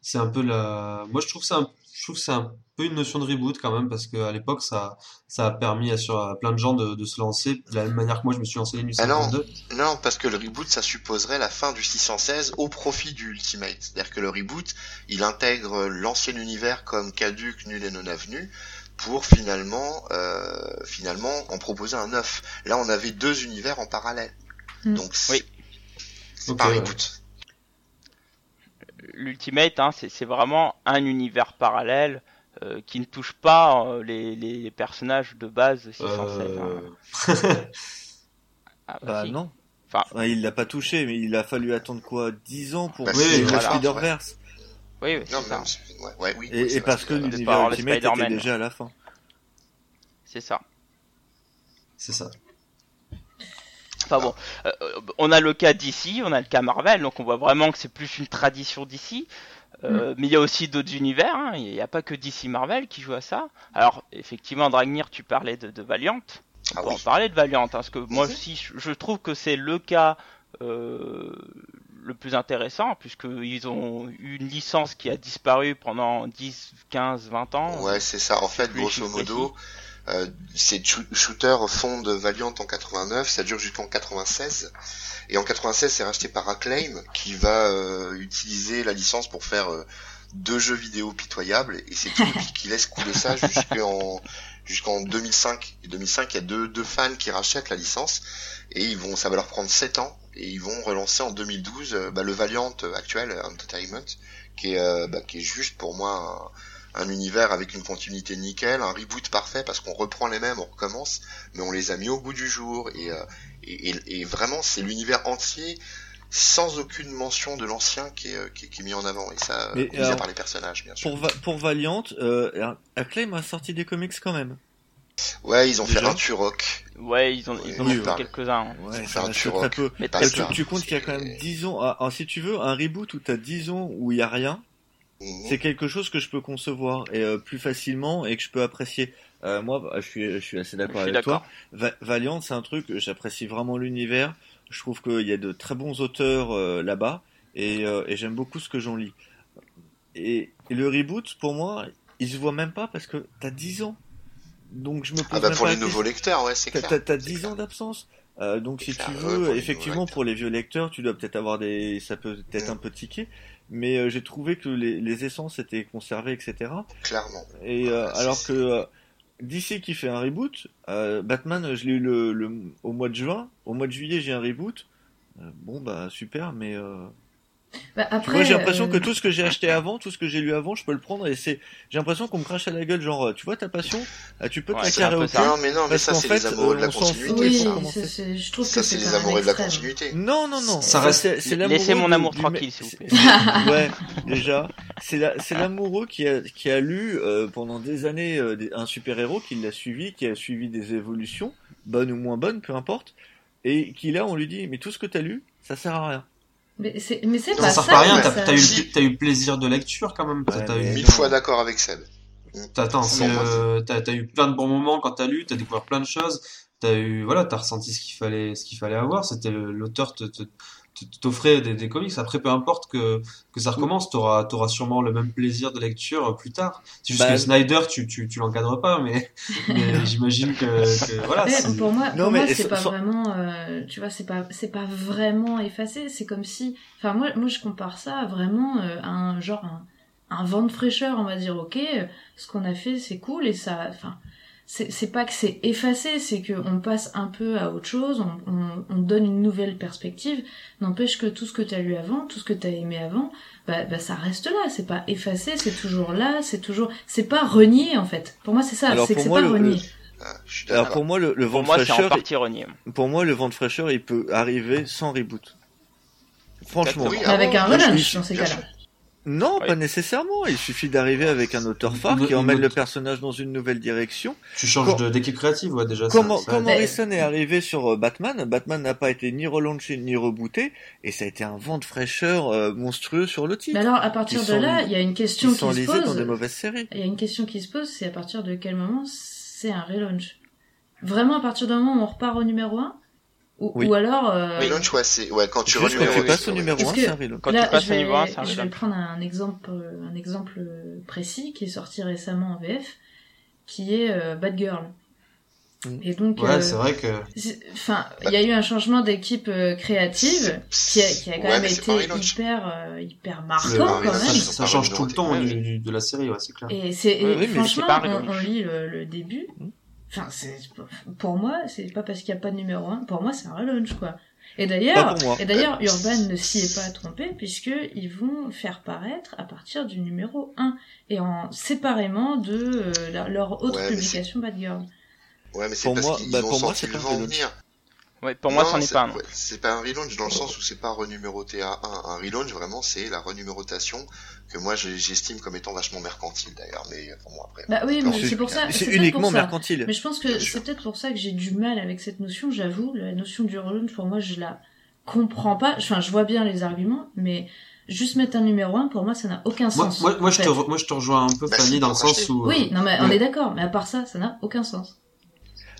C'est un peu la, moi, je trouve ça, un- je trouve un peu une notion de reboot quand même parce qu'à l'époque, ça, ça a permis à, sur, à plein de gens de, de se lancer de la même manière que moi, je me suis lancé les nuits Ah non. 52. Non, parce que le reboot, ça supposerait la fin du 616 au profit du Ultimate. C'est-à-dire que le reboot, il intègre l'ancien univers comme caduc, nul et non avenu, pour finalement, euh, finalement en proposer un neuf. Là, on avait deux univers en parallèle. Mm. Donc, c'est Oui. c'est pas un ouais. reboot. L'Ultimate, hein, c'est c'est vraiment un univers parallèle euh, qui ne touche pas euh, les, les personnages de base 616. hein. Euh... Ah, bah, Bah si. non. Enfin- Enfin, il l'a pas touché, mais il a fallu attendre quoi 10 ans pour Bah, Oui, créer le voilà. Spider-Verse. Oui, oui, Non, c'est ça. ouais, ouais, oui. Et, oui, et parce que l'univers Ultimate était déjà à la fin. C'est ça. C'est ça. Enfin bon, euh, on a le cas d'ici, on a le cas Marvel, donc on voit vraiment que c'est plus une tradition d'ici. Euh, Mais il y a aussi d'autres univers, hein. il n'y a pas que DC Marvel qui joue à ça. Alors effectivement, Dragnir, tu parlais de, de Valiant. On Ah peut oui. parler de Valiant, hein, parce que moi aussi, je, je trouve que c'est le cas euh, le plus intéressant, puisqu'ils ont eu une licence qui a disparu pendant 10, 15, 20 ans. Ouais, c'est ça. En fait, grosso modo, euh, ces shoo- shooters fondent Valiant en 89, ça dure jusqu'en 96. Et en 96, c'est racheté par Acclaim, qui va euh, utiliser la licence pour faire euh, deux jeux vidéo pitoyables. Et c'est Trippy qui laisse couler ça jusqu'en jusqu'en 2005. Et 2005, il y a deux, deux fans qui rachètent la licence. Et ils vont, ça va leur prendre 7 ans. Et ils vont relancer en 2012 euh, bah, le Valiant euh, actuel, euh, Entertainment, qui est, euh, bah, qui est juste pour moi un, un univers avec une continuité nickel, un reboot parfait parce qu'on reprend les mêmes, on recommence, mais on les a mis au goût du jour et, euh, et, et- et vraiment c'est l'univers entier sans aucune mention de l'ancien qui est, euh, qui, est- qui est mis en avant et ça euh, mis à alors, part les personnages bien sûr. Pour, Va- pour Valiant, euh, Acclaim a sorti des comics quand même. Ouais, ils ont fait un Turok. Ouais, ils ont, ils ont Oui, fait quelques-uns. Ouais, Faut ça faire un Turok. peu. Mais tu, tu comptes qu'il y a quand même 10 ans. Ah, ah, si tu veux, un reboot où t'as 10 ans où il y a rien, Mhm. c'est quelque chose que je peux concevoir et euh, plus facilement et que je peux apprécier. Euh, moi, bah, je suis, je suis assez d'accord avec toi. Va- Valiant, c'est un truc, j'apprécie vraiment l'univers. Je trouve qu'il y a de très bons auteurs euh, là-bas et, euh, et j'aime beaucoup ce que j'en lis. Et, et le reboot, pour moi, il se voit même pas parce que t'as 10 ans. Donc je me pose Ah bah même pour pas les nouveaux lecteurs, ouais, c'est clair. t'as, t'as C'est 10 clair. ans d'absence. Euh, donc si tu veux, ouais, pour les effectivement, pour les vieux lecteurs, tu dois peut-être avoir des, ça peut peut-être Mm. un peu tiquer, mais euh, j'ai trouvé que les, les essences étaient conservées, etc. Clairement. Et euh, c'est- alors que euh, DC qui fait un reboot, euh, Batman, je l'ai eu le, le, au mois de juin, au mois de juillet j'ai un reboot. Bon bah super, mais Bah, après, Moi, j'ai l'impression euh, que tout ce que j'ai acheté avant, tout ce que j'ai lu avant, je peux le prendre et c'est, j'ai l'impression qu'on me crache à la gueule, genre, euh, tu vois ta passion, ah, tu peux te Ouais, la carrer au. Non, mais non, mais ça, c'est les amoureux de euh, la continuité. Oui, ça. c'est- c'est- je trouve Ça, que c'est c'est les amoureux de la continuité. Non, non, non. Ça c'est- reste- c'est- l'amoureux Laissez mon amour du- tranquille, s'il vous plaît. ouais, déjà. C'est la- c'est l'amoureux qui a, qui a lu euh, pendant des années euh, un super-héros, qui l'a suivi, qui a suivi des évolutions, bonnes ou moins bonnes, peu importe, et qui là, on lui dit, mais tout ce que t'as lu, ça sert à rien. Mais c'est pas Ça sert ça. pas à rien, t'as eu, le plaisir de lecture quand même. T'as- Ouais, t'as mais- eu, Mille fois d'accord avec Seb. T'as- euh, eu plein de bons moments quand t'as lu, t'as découvert plein de choses, t'as eu, voilà, t'as ressenti ce qu'il fallait, ce qu'il fallait avoir. C'était l'auteur te, te, te- t'offrait des, des comics. Après, peu importe que, que ça recommence, t'auras, t'auras sûrement le même plaisir de lecture euh, plus tard. C'est juste Bah, que Snyder, tu, tu, tu l'encadres pas, mais, mais j'imagine que, que voilà. Mais c'est- pour moi, Non, pour mais moi, c'est pas sans- vraiment, euh, tu vois, c'est pas, c'est pas vraiment effacé. C'est comme si, enfin, moi, moi, je compare ça à vraiment euh, à un genre un, un vent de fraîcheur. On va dire, ok, euh, ce qu'on a fait, c'est cool et ça, enfin, c'est c'est pas que c'est effacé, c'est que on passe un peu à autre chose, on, on, on donne une nouvelle perspective. N'empêche que tout ce que t'as lu avant, tout ce que t'as aimé avant, bah, bah, ça reste là. C'est pas effacé, c'est toujours là, c'est toujours, c'est pas renié en fait. Pour moi, c'est ça, c'est que c'est pas le- renié. le- Ah, je suis Alors pour moi, le, le vent Pour de moi, c'est en fraîcheur, partie renié. pour moi, le vent de fraîcheur, il peut arriver sans reboot. Franchement. Oui, ah avec bon, un sûr, dans ces cas-là. Non, Oui. pas nécessairement. Il suffit d'arriver avec un auteur phare Une- qui emmène le personnage dans une nouvelle direction. Tu changes d'équipe créative, ouais, déjà. ça- Comment, ça- quand Mais- Morrison est arrivé sur euh, Batman, Batman n'a pas été ni relaunché ni rebooté, et ça a été un vent de fraîcheur euh, monstrueux sur le titre. Mais alors, à partir Ils de sont- là, il y a une question Ils qui sont se lisés dans pose. des mauvaises séries. Il y a une question qui se pose, c'est à partir de quel moment c'est un relaunch? Vraiment à partir du moment où on repart au numéro 1 ou, Oui. ou alors... euh, Mais Launch, ouais, c'est, ouais, quand tu Juste quand renuméros, tu passes au ouais. numéro Est-ce 1, que- c'est un relaunch. Quand là, tu passes je au vais, niveau 1, c'est un je vais relaunch. prendre un exemple, un exemple précis qui est sorti récemment en VF, qui est euh, Bad Girl. Mm. Et donc, Ouais, euh, c'est vrai que. enfin, il y a eu un changement d'équipe euh, créative qui a, qui a quand Ouais, même été relaunch. hyper, euh, hyper marquant quand même. ça, ça, change tout le temps Ouais, du- du- de la série, ouais, c'est clair. Et c'est et Oui, franchement, on, relaunch. on lit le, le début. Enfin, c'est pour moi, c'est pas parce qu'il n'y a pas de numéro 1. Pour moi, c'est un relaunch, quoi. Et d'ailleurs, et d'ailleurs, Urban ne s'y est pas trompé puisque ils vont faire paraître à partir du numéro 1 et en séparément de euh, leur autre Ouais, publication Bad Girl. Ouais, mais c'est Pour parce moi- qu'ils bah, pour moi, c'est le pas un relaunch. Ouais, pour moi, c'en est pas un. ouais, c'est pas un relaunch dans le sens où c'est pas renuméroté à 1. Un relaunch, vraiment, c'est la renumérotation que moi j'estime comme étant vachement mercantile d'ailleurs. Mais pour moi, après. Bah oui, mais c'est- pour ça. C'est uniquement ça. mercantile. Mais je pense que c'est peut-être pour ça que j'ai du mal avec cette notion, j'avoue. La notion du relaunch, pour moi, je la comprends pas. Enfin, je vois bien les arguments, mais juste mettre un numéro 1, pour moi, ça n'a aucun sens. moi, moi, en je te, re- moi, je te rejoins un peu, Bah, Fanny, dans le sens où. Oui, non, mais on Ouais. est d'accord. Mais à part ça, ça n'a aucun sens.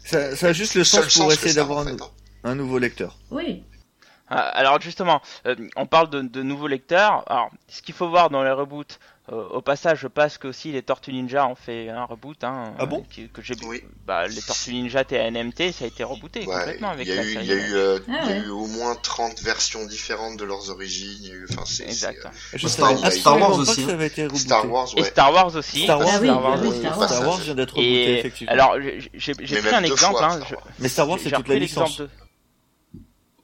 Ça, ça a juste le seul sens pour que essayer d'avoir en un, fait, hein. Un nouveau lecteur. Oui. Ah, Alors justement, euh, on parle de, de nouveaux lecteurs. Alors, ce qu'il faut voir dans les reboots, euh, au passage, je passe que aussi les Tortues Ninja ont fait un reboot. Hein, Ah bon? euh, que j'ai Oui. bah, les Tortues Ninja TNMT, ça a été rebooté Ouais, complètement avec il y a la eu, série. il y a eu, euh, Ah il y a ouais. eu au moins 30 versions différentes de leurs origines. Y a eu, enfin, c'est, Exact. c'est, Je Star- Wars aussi, que hein. ça avait été euh, rebooté. Star Wars, Et. Star Wars aussi. Star Wars, Ah oui, Star Wars oui, aussi. Star Wars. Star Wars vient d'être rebooté, Et effectivement. alors, j'ai j'ai- j'ai Mais pris un exemple. fois, hein, Star je- Wars. Mais Star Wars, c'est toute la licence. de-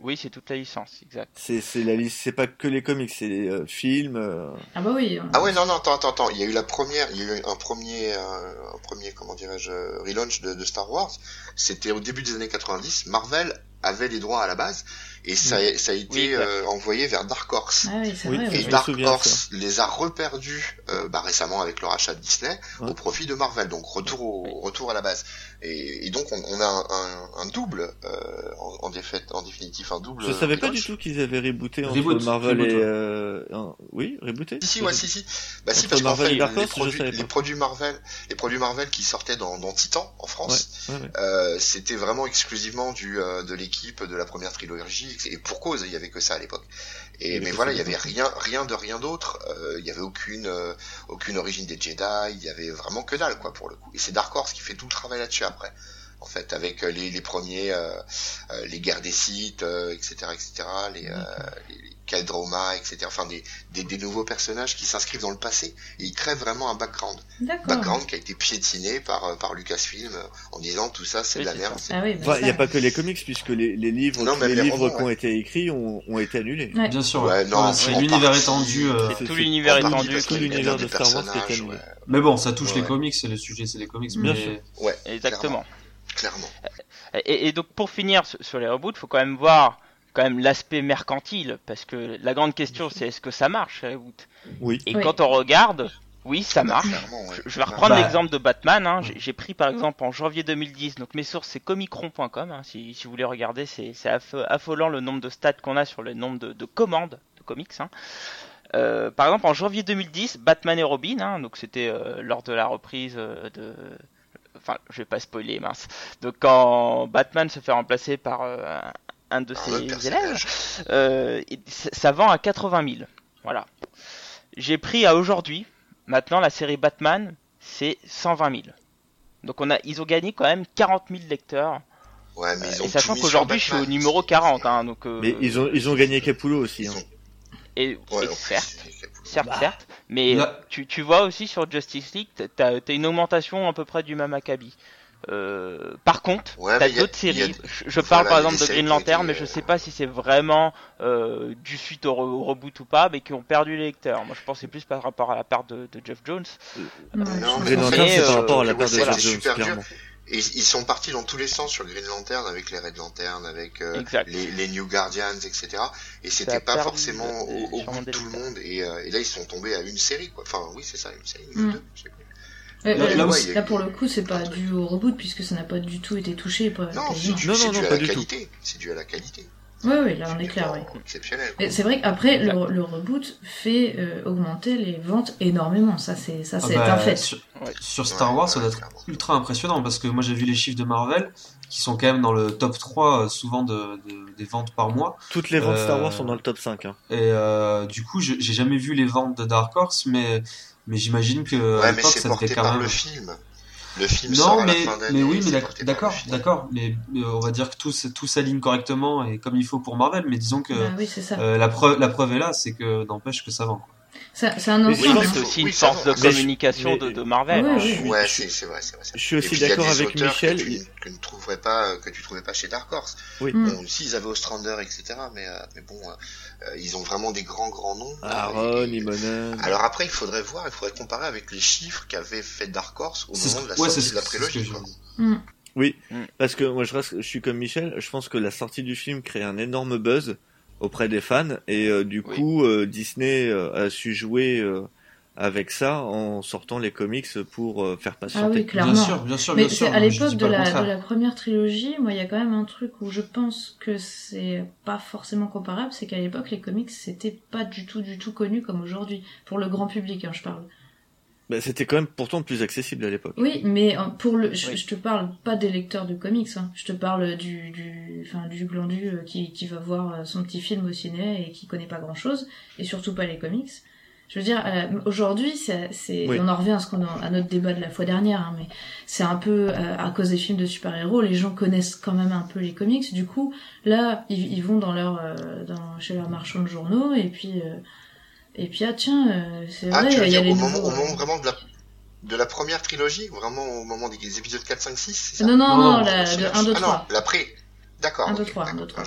Oui, c'est toute la licence, exact. C'est c'est la liste, c'est pas que les comics, c'est les euh, films. euh, Ah bah oui. Ah ouais, non, non, attends, attends, attends. Il y a eu la première, il y a eu un premier, euh, un premier, comment dirais-je, euh, relaunch de, de Star Wars. C'était au début des années 90. Marvel avait les droits à la base et ça, a- ça a été Oui, exact. euh, envoyé vers Dark Horse. Ah oui, c'est Oui, vrai. et Dark souviens Horse les a reperdus euh, bah, récemment avec le rachat de Disney Ouais. au profit de Marvel. Donc retour au retour à la base. Et, et donc on, on a un, un, un double euh, en, en, définitive un double. Je savais pas relaunch. du tout qu'ils avaient rebooté entre Reboot, Marvel reboot, et. ouais. Euh... Oui, rebooté Si, si, ouais, si, si. Bah si, parce qu'en fait, les, Dark Horse, je produits, les pas. produits Marvel, les produits Marvel qui sortaient dans, dans Titan en France, Ouais, ouais. euh, c'était vraiment exclusivement du euh, de l'équipe de la première trilogie et pour cause, il y avait que ça à l'époque. Et mais voilà, il y avait rien, rien de rien d'autre. Euh, il y avait aucune euh, aucune origine des Jedi. Il y avait vraiment que dalle quoi pour le coup. Et c'est Dark Horse qui fait tout le travail là-dessus après. En fait, avec les, les premiers, les guerres des sites, etc., etc., les, les, Kaldroma, etc. Enfin, des, des, des, nouveaux personnages qui s'inscrivent dans le passé et ils créent vraiment un background. Background qui a été piétiné par, par Lucasfilm en disant tout ça c'est de la merde. Ah il n'y a pas que les comics puisque les, les livres, les, livres qui ont été écrits ont, ont été annulés. Bien sûr. Ouais, non, c'est l'univers étendu. tout l'univers étendu, tout l'univers de Star Wars qui est annulé. Mais bon, ça touche les comics, c'est le sujet, c'est les comics. Bien mais... sûr. Ouais, exactement. Clairement. Et, et, donc pour finir sur les reboots, il faut quand même voir quand même l'aspect mercantile, parce que la grande question c'est est-ce que ça marche Oui. Et quand on regarde, oui, ça marche. Je vais reprendre bah. l'exemple de Batman. Hein. J'ai pris par exemple en janvier 2010, donc mes sources c'est comicron.com. Hein. Si, si, vous voulez regarder, c'est affolant le nombre de stats qu'on a sur le nombre de, commandes de comics. Hein. Euh, par exemple, en janvier 2010, Batman et Robin, hein, donc c'était euh, lors de la reprise euh, de. Enfin, je vais pas spoiler, mince. Donc, quand Batman se fait remplacer par un de ses élèves, euh, ça vend à 80 000. Voilà. J'ai pris à aujourd'hui, maintenant la série Batman, c'est 120 000. Donc on a, ils ont gagné quand même 40 000 lecteurs. Ouais, mais ils ont et sachant qu'aujourd'hui je suis au numéro 40, hein, donc. Euh, mais ils ont ils ont gagné Capullo aussi. Hein. Et, certes, certes, bah. certes, mais tu, tu vois aussi sur Justice League, t'as as une augmentation à peu près du même acabit. Euh, par contre, t'as d'autres séries. Je, parle par exemple de Green Lantern, mais je sais pas si c'est vraiment euh, du suite au, reboot ou pas, mais qui ont perdu les lecteurs. Moi, je pensais plus par rapport à la part de, de Jeff Jones. non, Green Lantern, c'est par rapport à la part de Jeff Jones, clairement. Ils sont partis dans tous les sens sur Green Lantern, avec les Red Lantern, avec euh, les, les, New Guardians, etc. Et c'était pas forcément au, goût de tout le monde. Et, euh, et, là, ils sont tombés à une série, quoi. Enfin, oui, c'est ça, une série, une mm. deux, je sais pas. Euh, là, pour le coup, c'est pas dû au reboot puisque ça n'a pas du tout été touché. Pas, non, c'est dû, non, non, dû à la qualité. C'est dû à la qualité. Oui, oui, là on est clair. Oui. C'est vrai qu'après, le, le, reboot fait euh, augmenter les ventes énormément. Ça, c'est ça, ah c'est bah, un fait. Sur, Star Wars, ça doit être ultra impressionnant parce que moi j'ai vu les chiffres de Marvel qui sont quand même dans le top 3 euh, souvent de, de, des ventes par mois. Toutes les ventes Star Wars sont dans le top 5. Hein. Et du coup, j'ai jamais vu les ventes de Dark Horse, mais mais j'imagine que ouais, mais c'est porté par même... le film. Le film non, mais, mais oui, mais d'accord, d'accord, mais on va dire que tout, tout s'aligne correctement et comme il faut pour Marvel, mais disons que bah oui, euh, la, preuve, la preuve est là, c'est que n'empêche que ça vend. Quoi. C'est un ensemble. c'est aussi une force de communication de, de, Marvel. Ouais, c'est vrai, c'est vrai. Je suis aussi d'accord avec Michel. Que tu, que, ne trouverais pas, que tu trouvais pas chez Dark Horse. Oui. Bon, mm. si ils avaient Ostrander, etc. Mais, euh, mais bon, euh, ils ont vraiment des grands grands noms. Aaron, Imonen. Alors après, il faudrait voir, il faudrait comparer avec les chiffres qu'avait fait Dark Horse au moment de la sortie de la prélogie. Mm. Oui, mm. parce que moi je, reste, je suis comme Michel, je pense que la sortie du film crée un énorme buzz auprès des fans et euh, du coup euh, Disney euh, a su jouer avec ça en sortant les comics pour faire patienter. Ah oui, clairement. Bien sûr, bien sûr, Mais sûr. à l'époque de la, de la première trilogie, moi, il y a quand même un truc où je pense que c'est pas forcément comparable, c'est qu'à l'époque, les comics, c'était pas du tout, du tout connu comme aujourd'hui. Pour le grand public, hein, je parle. Bah, c'était quand même pourtant plus accessible à l'époque. Oui, mais euh, pour le, je, te parle pas des lecteurs de comics, hein. je te parle du, du, enfin du glandu euh, qui, qui va voir euh, son petit film au ciné et qui connaît pas grand chose, et surtout pas les comics. Je veux dire, aujourd'hui, c'est, on en revient à, ce qu'on à notre débat de la fois dernière, hein, mais c'est un peu à cause des films de super-héros, les gens connaissent quand même un peu les comics. Du coup, là, ils, ils vont dans leur, dans, chez leur marchand de journaux et puis et puis, ah tiens, euh, c'est ah, vrai, il y a les au nouveaux... Moment, au moment vraiment de la, de la première trilogie, vraiment au moment des épisodes 4, 5, 6, c'est ça? Non, non, non, la, de 1, 2, 3. Ah non, l'après. D'accord. 1, 2, 3, 1, 2, 3.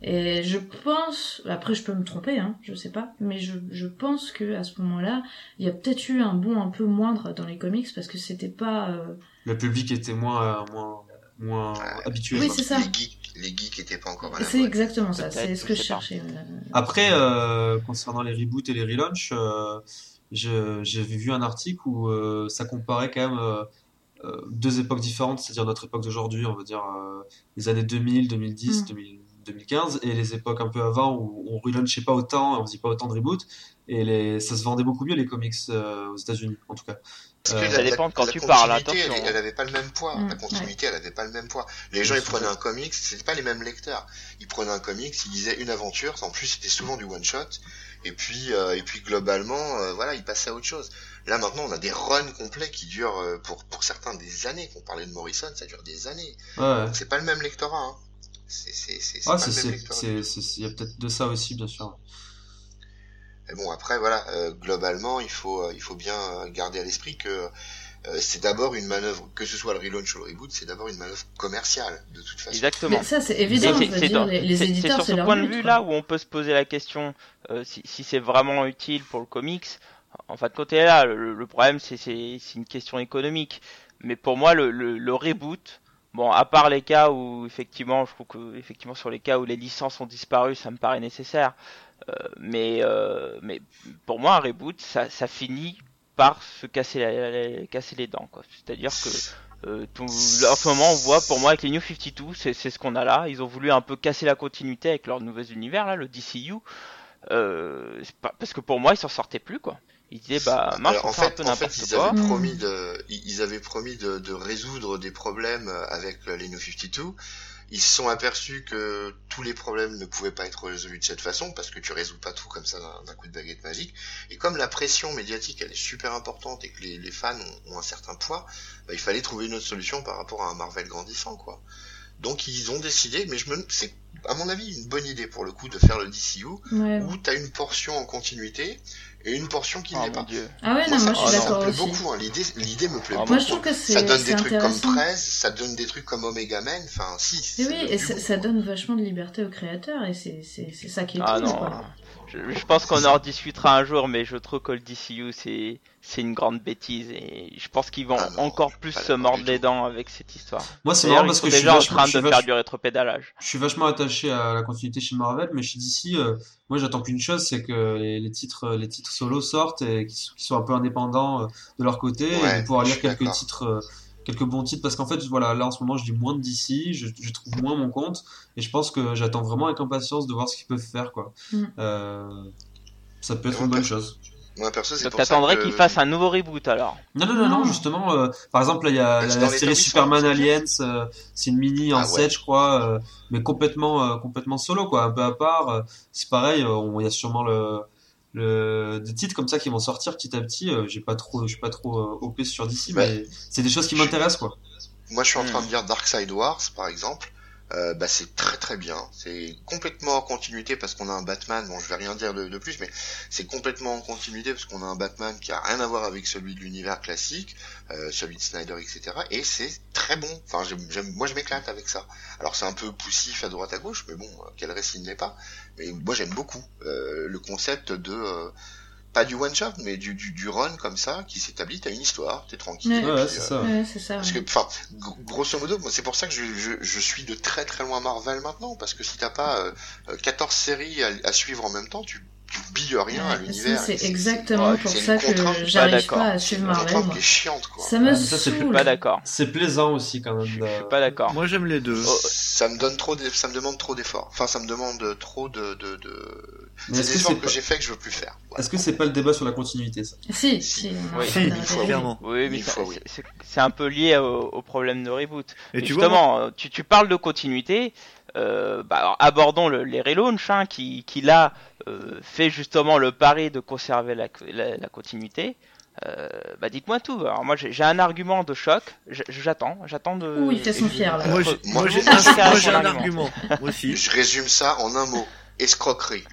Et je pense, après je peux me tromper, hein, je sais pas, mais je, je pense que à ce moment-là, il y a peut-être eu un bond un peu moindre dans les comics parce que c'était pas. Euh... Le public était moins, moins, moins habitué. Oui, c'est ça. Les geeks, les geeks étaient pas encore. C'est exactement ça. C'est ce que je cherchais. Après, euh, concernant les reboots et les relaunchs, euh, j'ai vu un article où euh, ça comparait quand même. Euh, euh, deux époques différentes, c'est-à-dire notre époque d'aujourd'hui, on va dire les années 2000, 2010, 2015, et les époques un peu avant où on relaunchait pas autant, on faisait pas autant de reboots, et les, ça se vendait beaucoup mieux les comics aux États-Unis en tout cas. Euh, ça dépend de quand tu parles. Attention. Elle, elle, avait pas le même poids. la mm, continuité, elle avait pas le même poids. Les gens, ils prenaient un comics, c'était pas les mêmes lecteurs. Ils prenaient un comics, ils lisaient une aventure. En plus, c'était souvent du one shot. Et puis, euh, et puis globalement, euh, voilà, ils passaient à autre chose. Là, maintenant, on a des runs complets qui durent euh, pour pour certains des années. Qu'on parlait de Morrison, ça dure des années. Ouais. C'est pas le même lectorat. Hein. C'est c'est c'est ah, pas le même lectorat. Il y a peut-être de ça aussi, bien sûr. Mais bon, après, voilà, euh, globalement, il faut, euh, il faut bien euh, garder à l'esprit que c'est d'abord une manœuvre, que ce soit le relaunch ou le reboot, c'est d'abord une manœuvre commerciale, de toute façon. Exactement. Mais ça, c'est évident, je veux dire, les, éditeurs, c'est sur ce point de vue-là où on peut se poser la question si, si c'est vraiment utile pour le comics. En fait, côté là, le, le problème, c'est une question économique. Mais pour moi, le, le, le reboot, Bon, à part les cas où effectivement, je trouve que effectivement sur les cas où les licences ont disparu, ça me paraît nécessaire. Euh, mais, euh, mais pour moi, un reboot, ça, ça finit par se casser, la, casser les dents. C'est-à-dire que euh, tout, en ce moment, on voit pour moi avec les New 52, c'est ce qu'on a là. Ils ont voulu un peu casser la continuité avec leur nouvel univers, là, le DCU. Euh, pas, parce que pour moi, ils s'en sortaient plus, quoi. Ils disaient, bah, marche, en fait, en fait, ils Avaient promis de, ils avaient promis de, de résoudre des problèmes avec les New 52 ils se sont aperçus que tous les problèmes ne pouvaient pas être résolus de cette façon parce que tu résous pas tout comme ça d'un coup de baguette magique. Et comme la pression médiatique elle est super importante et que les, fans ont, un certain poids, bah, il fallait trouver une autre solution par rapport à un Marvel grandissant quoi. Donc ils ont décidé, mais je me, c'est à mon avis une bonne idée pour le coup de faire le DCU où tu as une portion en continuité et une portion qui oh n'est pas. Dieu. Ah ouais, non, moi, je suis d'accord aussi. beaucoup, hein. l'idée, l'idée me plaît ah, beaucoup. Moi je trouve que c'est Ça donne des trucs comme Prez, ça donne des trucs comme Omega Man, enfin si. Et oui, et ça, donne vachement de liberté aux créateurs et c'est, c'est, c'est ça qui est ah, cool. Non. Quoi. Je, je, pense qu'on en rediscutera un jour, mais je trouve que le DCU c'est c'est une grande bêtise et je pense qu'ils vont ah encore plus se mordre les dents avec cette histoire. Moi c'est marrant parce que je suis déjà en train de faire du rétropédalage. Je suis vachement attaché à la continuité chez Marvel, mais chez DC, euh, moi j'attends qu'une chose, c'est que les, titres les titres solo sortent et qu'ils soient un peu indépendants euh, de leur côté et de pouvoir lire quelques titres euh, quelques bons titres parce qu'en fait voilà là en ce moment je dis moins de DC je, je trouve moins mon compte et je pense que j'attends vraiment avec impatience de voir ce qu'ils peuvent faire quoi mm. euh, ça peut être une bonne chose moi, perso, c'est Donc t'attendrais que... qu'il fasse un nouveau reboot alors Non, non, non, non, justement. Euh, par exemple, là, il y a bah, la, série Superman Aliens, euh, c'est une mini en 7, ah je crois, euh, mais complètement, complètement solo, quoi, un peu à part. c'est pareil, il y a sûrement le, le, des titres comme ça qui vont sortir petit à petit. Euh, j'ai pas trop, je suis pas trop euh, OP sur DC, mais c'est des choses qui m'intéressent quoi. Moi, je suis en train de lire Dark Side Wars, par exemple. Euh, bah, c'est très très bien. C'est complètement en continuité parce qu'on a un Batman. Bon, je vais rien dire de, plus, mais c'est complètement en continuité parce qu'on a un Batman qui a rien à voir avec celui de l'univers classique, euh, celui de Snyder, etc. Et c'est très bon. Enfin, j'aime, moi, je m'éclate avec ça. Alors, c'est un peu poussif à droite à gauche, mais bon, quel récit ne l'est pas. Mais moi, j'aime beaucoup euh, le concept de pas du one shot, mais du, du, du run comme ça, qui s'établit, t'as une histoire, t'es tranquille. Ouais, ouais, c'est ça. Ouais, ça. Parce que, enfin, grosso modo, c'est pour ça que je, je, je, suis de très très loin Marvel maintenant, parce que si t'as pas euh, 14 séries à, à, suivre en même temps, tu tu billes rien à l'univers. C'est exactement pour ça que j'arrive pas à suivre Marvel. Qui est chiante, quoi. Ça me ça, saoule. pas d'accord. C'est plaisant aussi quand même. Je, suis pas d'accord. Moi j'aime les deux. Oh, ça me donne trop, ça me demande trop d'efforts. Enfin, ça me demande trop de, de, de... C'est des efforts que, j'ai fait que je veux plus faire. Est-ce que c'est pas le débat sur la continuité ça? Si, si. Oui, clairement. Oui, mais c'est un peu lié au, problème de reboot. Et justement, tu, tu parles de continuité. Euh, bah, abordons le, les relaunch hein, qui, qui là euh, fait justement le pari de conserver la, la, continuité. Euh, bah dites-moi tout. Alors moi j'ai un argument de choc. J'attends, j'attends de. Oui, il fait son fier là. Moi j'ai un, un, argument. Moi aussi. Je résume ça en un mot escroquerie.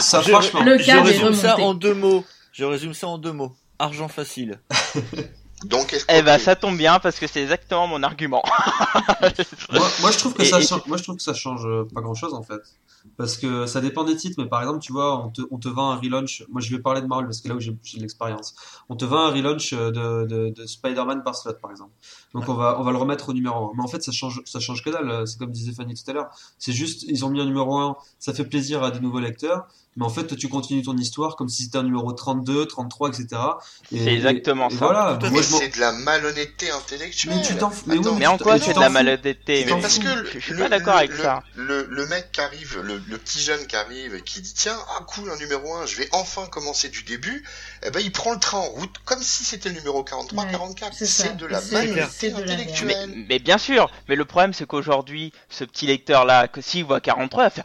ça franchement. Le je résume ça en deux mots. Je résume ça en deux mots. Argent facile. Donc, eh ben, ça tombe bien parce que c'est exactement mon argument. moi, moi, je trouve que ça, change, moi, je trouve que ça change pas grand chose en fait, parce que ça dépend des titres. Mais par exemple, tu vois, on te, on te vend un relaunch. Moi, je vais parler de Marvel parce que là où j'ai de l'expérience. On te vend un relaunch de, de, de Spider-Man par slot, par exemple. Donc, on va, on va le remettre au numéro 1. Mais en fait, ça change, ça change que dalle. C'est comme disait Fanny tout à l'heure. C'est juste, ils ont mis un numéro 1. Ça fait plaisir à des nouveaux lecteurs mais en fait, tu continues ton histoire comme si c'était un numéro 32, 33, etc. C'est exactement ça. Voilà. mais c'est de la malhonnêteté intellectuelle. Mais tu t'en mais, oui, mais en quoi c'est de la malhonnêteté mais, parce que je, suis pas d'accord avec ça. Le, le, mec qui arrive, le, petit jeune qui arrive, qui dit tiens, ah cool, un numéro 1, je vais enfin commencer du début, eh ben il prend le train en route comme si c'était le numéro 43, 44. C'est de la malhonnêteté intellectuelle. Mais, mais, bien sûr, mais le problème c'est qu'aujourd'hui, ce petit lecteur là, que s'il voit 43, il va faire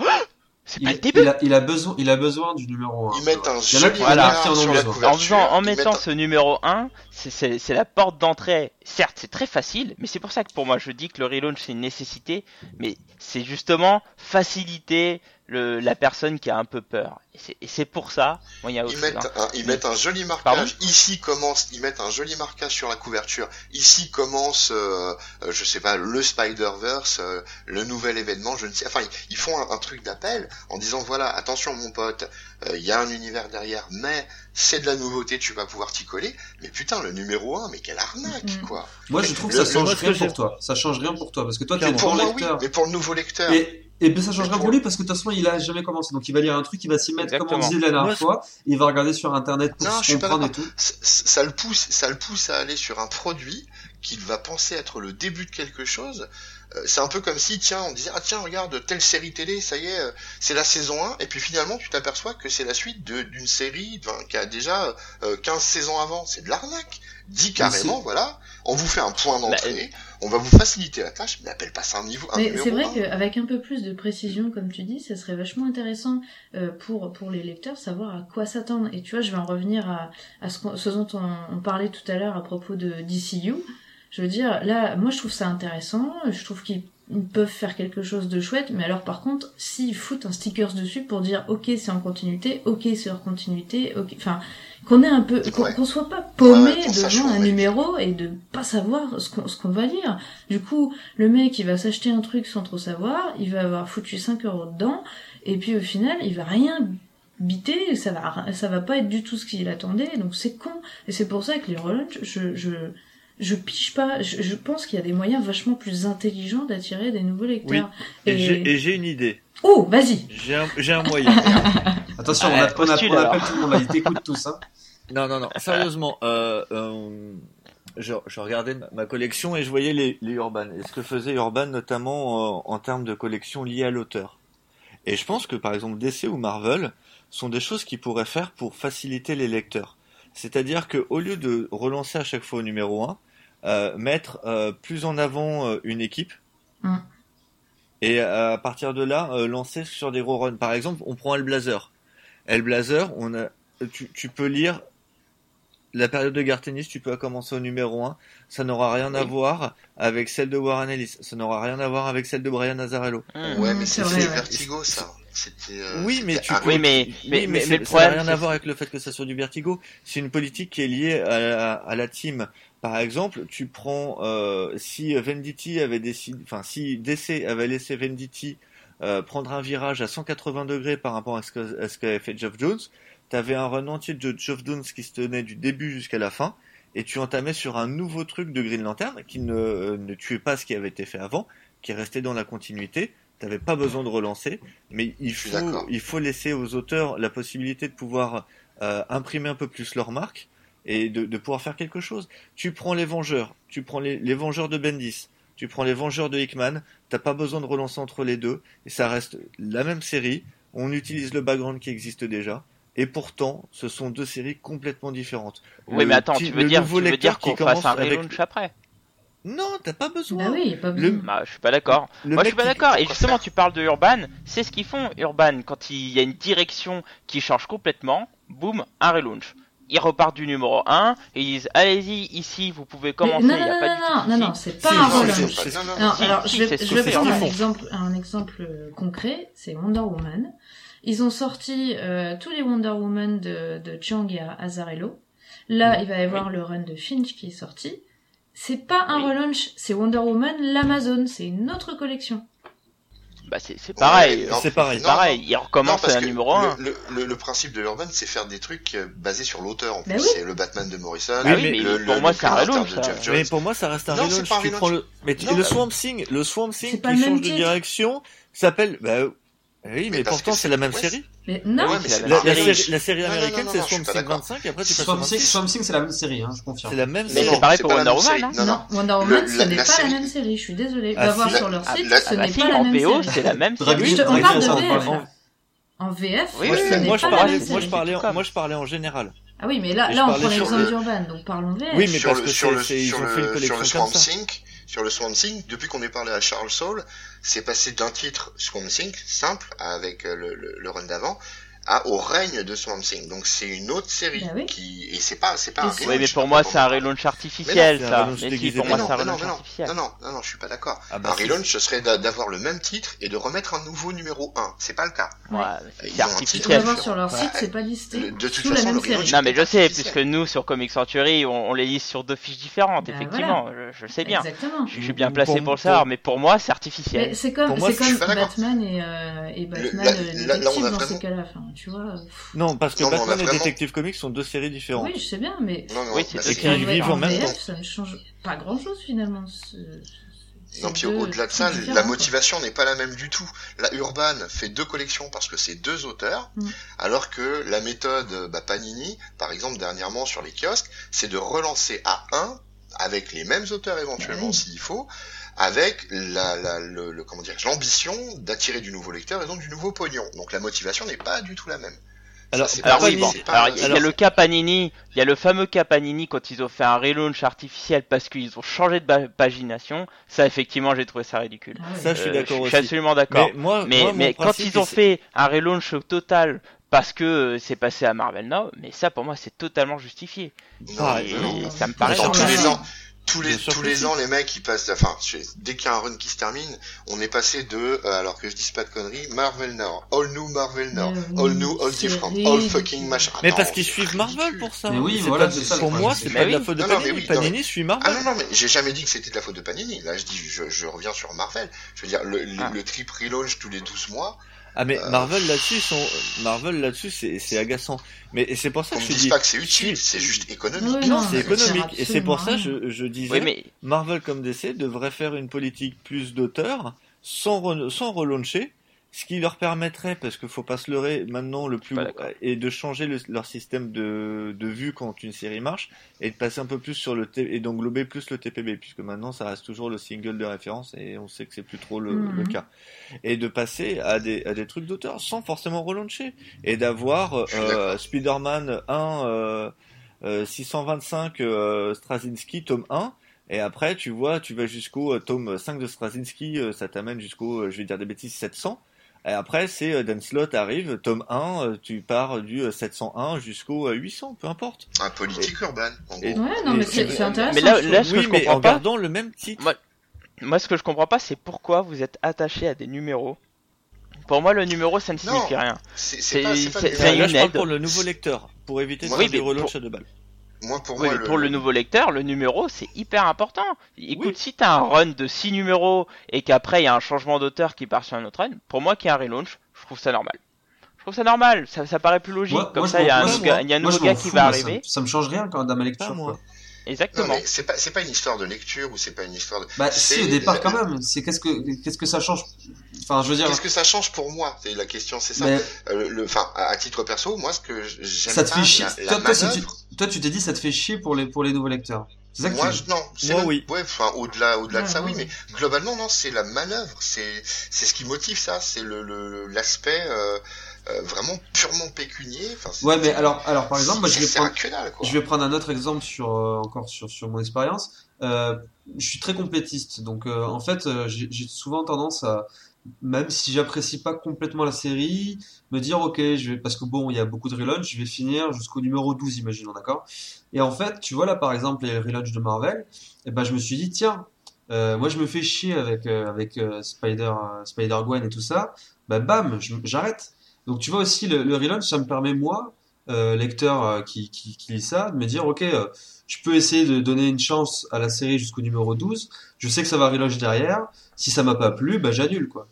c'est pas le début. Il a, il a, besoin, il a besoin du numéro 1. Ils mettent un joli voilà, en, en, en mettant ce numéro 1, c'est la porte d'entrée. Certes, c'est très facile, mais c'est pour ça que pour moi je dis que le relaunch c'est une nécessité, mais c'est justement faciliter le, la personne qui a un peu peur. Et c'est pour ça, bon, il y a ils, mettent un, ils mettent un joli marquage. Ici commence, ils mettent un joli marquage sur la couverture. Ici commence, euh, je sais pas, le Spider-Verse, euh, le nouvel événement. Je ne sais. Enfin, ils, font un, truc d'appel en disant voilà, attention mon pote, euh, il y a un univers derrière, mais c'est de la nouveauté, tu vas pouvoir t'y coller. Mais putain, le numéro 1, mais quelle arnaque, mm. quoi. Moi, je trouve que ça change rien pour toi. Ça change rien pour toi parce que toi, t'es pour moi, lecteur. Oui, mais pour le nouveau lecteur. Et ben ça changera pour lui parce que de toute façon il a jamais commencé. Donc il va lire un truc, il va s'y mettre comme on disait la dernière fois, il va regarder sur internet pour se comprendre et tout. Ça le pousse, ça le pousse à aller sur un produit qu'il va penser être le début de quelque chose. Euh, c'est un peu comme si, tiens, on disait, ah tiens, regarde, telle série télé, ça y est, euh, c'est la saison 1, et puis finalement, tu t'aperçois que c'est la suite d'une série qui a déjà 15 euh, saisons avant. C'est de l'arnaque. Dis carrément, voilà, on vous fait un point bah, d'entrée, on va vous faciliter la tâche, mais appelle pas ça un niveau. mais c'est vrai qu'avec un peu plus de précision, comme tu dis, ça serait vachement intéressant euh, pour pour les lecteurs savoir à quoi s'attendre. Et tu vois, je vais en revenir à, à ce, ce dont on, parlait tout à l'heure à propos de DCU. Je veux dire, là, moi, je trouve ça intéressant. Je trouve qu'ils peuvent faire quelque chose de chouette, mais alors par contre, s'ils foutent un stickers dessus pour dire ok c'est en continuité, ok c'est hors continuité, ok, enfin qu'on ait un peu, qu'on soit pas paumé devant un numéro et de pas savoir ce qu'on va lire. Du coup, le mec il va s'acheter un truc sans trop savoir, il va avoir foutu 5 euros dedans, et puis au final il va rien biter, ça va ça va pas être du tout ce qu'il attendait, donc c'est con. Et c'est pour ça que les relaunchs, je je je piche pas. Je, pense qu'il y a des moyens vachement plus intelligents d'attirer des nouveaux lecteurs. Oui. Et, j'ai une idée. Oh, vas-y. J'ai un, moyen. Attention, on, a, on, a, on appelle tout le monde. Ils t'écoutent tous. Hein. Non, non, non. Sérieusement, euh, euh, je, je, regardais ma, collection et je voyais les, les Urban. Et ce que faisait Urban, notamment euh, en termes de collection liée à l'auteur. Et je pense que, par exemple, DC ou Marvel sont des choses qu'ils pourraient faire pour faciliter les lecteurs. C'est-à-dire qu'au lieu de relancer à chaque fois au numéro 1, euh, mettre euh, plus en avant euh, une équipe. Mm. Et à partir de là, lancer sur des gros runs. Par exemple, on prend Elblazer. Elblazer, on a, tu, tu peux lire la période de Gartenis, tu peux commencer au numéro 1. Ça n'aura rien à voir avec celle de Warren Ellis. Ça n'aura rien à voir avec celle de Brian Nazarello. Ouais, mais c'est Vertigo, ça. Euh, oui, mais tu oui, mais, mais, mais, ça n'a rien à voir avec le fait que ça soit du vertigo. C'est une politique qui est liée à, à, la team. Par exemple, tu prends euh, si Venditti avait décidé, enfin si DC avait laissé Venditti euh, prendre un virage à 180 degrés par rapport à ce qu'avait ce fait Geoff Jones, t'avais un run entier de Geoff Jones qui se tenait du début jusqu'à la fin, et tu entamais sur un nouveau truc de Green Lantern qui ne, ne tuait pas ce qui avait été fait avant, qui restait dans la continuité t'avais pas besoin de relancer, mais il faut, il faut laisser aux auteurs la possibilité de pouvoir euh, imprimer un peu plus leur marque et de, de, pouvoir faire quelque chose. Tu prends les Vengeurs, tu prends les, les Vengeurs de Bendis, tu prends les Vengeurs de Hickman, t'as pas besoin de relancer entre les deux, et ça reste la même série, on utilise le background qui existe déjà, et pourtant, ce sont deux séries complètement différentes. Oui, mais attends, tu veux dire, tu veux dire qu'on fasse un relaunch après? Non, t'as pas besoin. Ah oui, pas besoin. Bah, je suis pas d'accord. Moi, je suis pas d'accord. Et justement, tu parles de Urban. C'est ce qu'ils font, Urban. Quand il y a une direction qui change complètement, boum, un relaunch. Ils repartent du numéro 1 et ils disent allez-y ici vous pouvez commencer non, non, non, pas non, non, non, c'est pas un relaunch non, alors je vais, je vais prendre un exemple un exemple concret c'est Wonder Woman ils ont sorti euh, tous les Wonder Woman de, de Chiang et Azarello là il va y avoir le run de Finch qui est sorti c'est pas un relaunch, c'est Wonder Woman l'Amazon, c'est une autre collection. Bah c'est pareil, c'est pareil, pareil. Il recommence à numéro 1. Le, le, le, principe de Urban, c'est faire des trucs euh, basés sur l'auteur. En bah plus, c'est le Batman de Morrison. Ah oui, mais pour moi, c'est un relaunch. Mais pour moi, ça reste un relaunch. Tu prends le, mais le Swamp Thing, le Swamp Thing qui change de direction, s'appelle, bah, Oui, mais, pourtant c'est la même série. Mais non, la, série, la, série, américaine c'est Swamp Thing 25 et après tu passes Swamp Thing. Swamp Thing c'est la même série, hein, je confirme. C'est la même série. Mais c'est pareil pour Wonder Woman. Non, non, Wonder Woman ce n'est pas la même série. Je suis désolé. Va voir sur leur site, ce n'est pas la même série. En VO c'est la même série. On parle de VF. En VF, oui, moi je parlais, moi je parlais, moi je parlais en général. Ah oui, mais là, là, on prend l'exemple d'Urban, donc parlons VF. Oui, mais parce que sur le, ils ont fait une collection comme ça sur le Swamp Thing, depuis qu'on est parlé à Charles Soule, c'est passé d'un titre Swamp Thing simple avec euh, le run d'avant à, au règne de Swamp Thing. Donc c'est une autre série bah qui et c'est pas c'est pas un relaunch. Oui, mais pour moi c'est un relaunch artificiel ça. Mais si, pour moi c'est un relaunch artificiel. Non non non non, je suis pas d'accord. Ah bah un relaunch ce serait d'avoir le même titre et de remettre un nouveau numéro 1. C'est pas le cas. Ouais, c'est artificiel. voir sur leur site, c'est pas listé. De toute façon, le Non mais je sais puisque nous sur Comic Century, on, les liste sur deux fiches différentes bah effectivement, je, sais bien. Exactement. Je suis bien placé pour le savoir mais pour moi c'est artificiel. C'est comme c'est comme Batman et Batman détective dans ces cas-là, tu vois. Non, parce que Batman et Detective Comics sont deux séries différentes. Oui, je sais bien, mais. Non, non, oui, c'est et qui vivent en même temps. Ça ne change pas grand chose finalement. Non, puis au-delà de ça, la motivation n'est pas la même du tout. La Urban fait deux collections parce que c'est deux auteurs, mm. alors que la méthode bah, Panini, par exemple, dernièrement sur les kiosques, c'est de relancer à un avec les mêmes auteurs éventuellement s'il faut, avec la, la le, le, comment dire l'ambition d'attirer du nouveau lecteur et donc du nouveau pognon. Donc la motivation n'est pas du tout la même. Alors, oui, bon. alors il y, a le cas Panini, il y a le fameux cas Panini quand ils ont fait un relaunch artificiel parce qu'ils ont changé de pagination. Ça, effectivement, j'ai trouvé ça ridicule. Ah ça, je suis d'accord aussi. Je suis absolument d'accord. Mais, mais, quand ils ont fait un relaunch total parce que euh, c'est passé à Marvel Now, mais ça, pour moi, c'est totalement justifié. Non, ça me paraît. Tous les ans, tous les tous les ans les mecs ils passent enfin dès qu'il y a un run qui se termine on est passé de euh, alors que je dise pas de conneries Marvel Now. All new Marvel Now. All new all different. All fucking machin. Mais parce qu'ils suivent Marvel pour ça. Mais oui voilà pour moi c'est pas de la faute de Panini. Panini suit Marvel. Ah non non mais j'ai jamais dit que c'était de la faute de Panini. Là je dis je, je reviens sur Marvel. Je veux dire le, ah. le trip relaunch tous les 12 mois ah mais euh, Marvel là-dessus sont Marvel là-dessus c'est c'est agaçant. Mais c'est pour ça que je dis pas que c'est utile, c'est juste économique. non, c'est économique et c'est pour ça je je disais mais... Marvel comme DC devrait faire une politique plus d'auteur sans sans relauncher ce qui leur permettrait, parce qu'il faut pas se leurrer, maintenant le plus et de changer leur système de, de vue quand une série marche et de passer un peu plus sur le et d'englober plus le TPB, puisque maintenant ça reste toujours le single de référence et on sait que c'est plus trop le, le, mhm. cas. Et de passer à des, à des trucs d'auteur sans forcément relancer et d'avoir euh, Spider-Man 1 euh, euh, 625 euh, Straczynski tome 1 et après, tu vois, tu vas jusqu'au euh, tome 5 de Straczynski, euh, ça t'amène jusqu'au, je vais dire des bêtises, 700. Et après, c'est euh, Dan Slott arrive, tome 1, euh, tu pars du 701 euh, jusqu'au 800, peu importe. Un politique urbaine, en gros. Ouais, non, mais c'est intéressant. Mais là, là ce que je comprends en pas, gardant le même titre. Moi, moi, ce que je comprends pas, c'est pourquoi vous êtes attaché à des numéros. Pour moi, le numéro, ça ne signifie rien. C'est une aide. pour le nouveau lecteur, pour éviter de faire des relaunchs de balles pour, pour le nouveau lecteur, le numéro c'est hyper important. Écoute, si t'as un run de 6 numéros et qu'après il y a un changement d'auteur qui part sur un autre run, pour moi qui est un relaunch, je trouve ça normal. Je trouve ça normal, ça, ça paraît plus logique. Comme ça, il y a un, nouveau gars qui va arriver. Ça, me change rien quand dans ma lecture. moi. Exactement. C'est pas, c'est pas une histoire de lecture ou c'est pas une histoire de. Bah, si, au départ, quand même. C'est qu'est-ce que, qu'est-ce que ça change? Enfin, je veux dire. Qu'est-ce que ça change pour moi? C'est la question, c'est ça. Euh, le, enfin, à titre perso, moi, ce que j'aime ça te fait chier. toi, toi, tu, t'es dit, ça te fait chier pour les pour les nouveaux lecteurs. Ça que moi, tu... non, moi, oui. Ouais, enfin, au-delà, au-delà de ça, oui, mais globalement, non, c'est la manœuvre, c'est, c'est ce qui motive ça, c'est le, l'aspect. Euh, euh, vraiment purement pécunier. Enfin, ouais, mais alors, alors par exemple, moi, je vais prendre, je vais prendre un autre exemple sur euh, encore sur sur mon expérience. Euh, je suis très complétiste, donc euh, en fait, j'ai souvent tendance à même si j'apprécie pas complètement la série, me dire ok, je vais parce que bon, il y a beaucoup de relaunch, je vais finir jusqu'au numéro 12, imaginons, d'accord? Et en fait, tu vois là par exemple les relaunch de Marvel, et eh ben je me suis dit tiens, euh, moi je me fais chier avec avec Spider Spider Gwen et tout ça, bah bam, j'arrête. Donc tu vois aussi le, le relaunch, ça me permet moi, euh, lecteur euh, qui, qui, qui, lit ça, de me dire ok, euh, je peux essayer de donner une chance à la série jusqu'au numéro 12. Je sais que ça va relaunch derrière. Si ça m'a pas plu, bah j'annule quoi.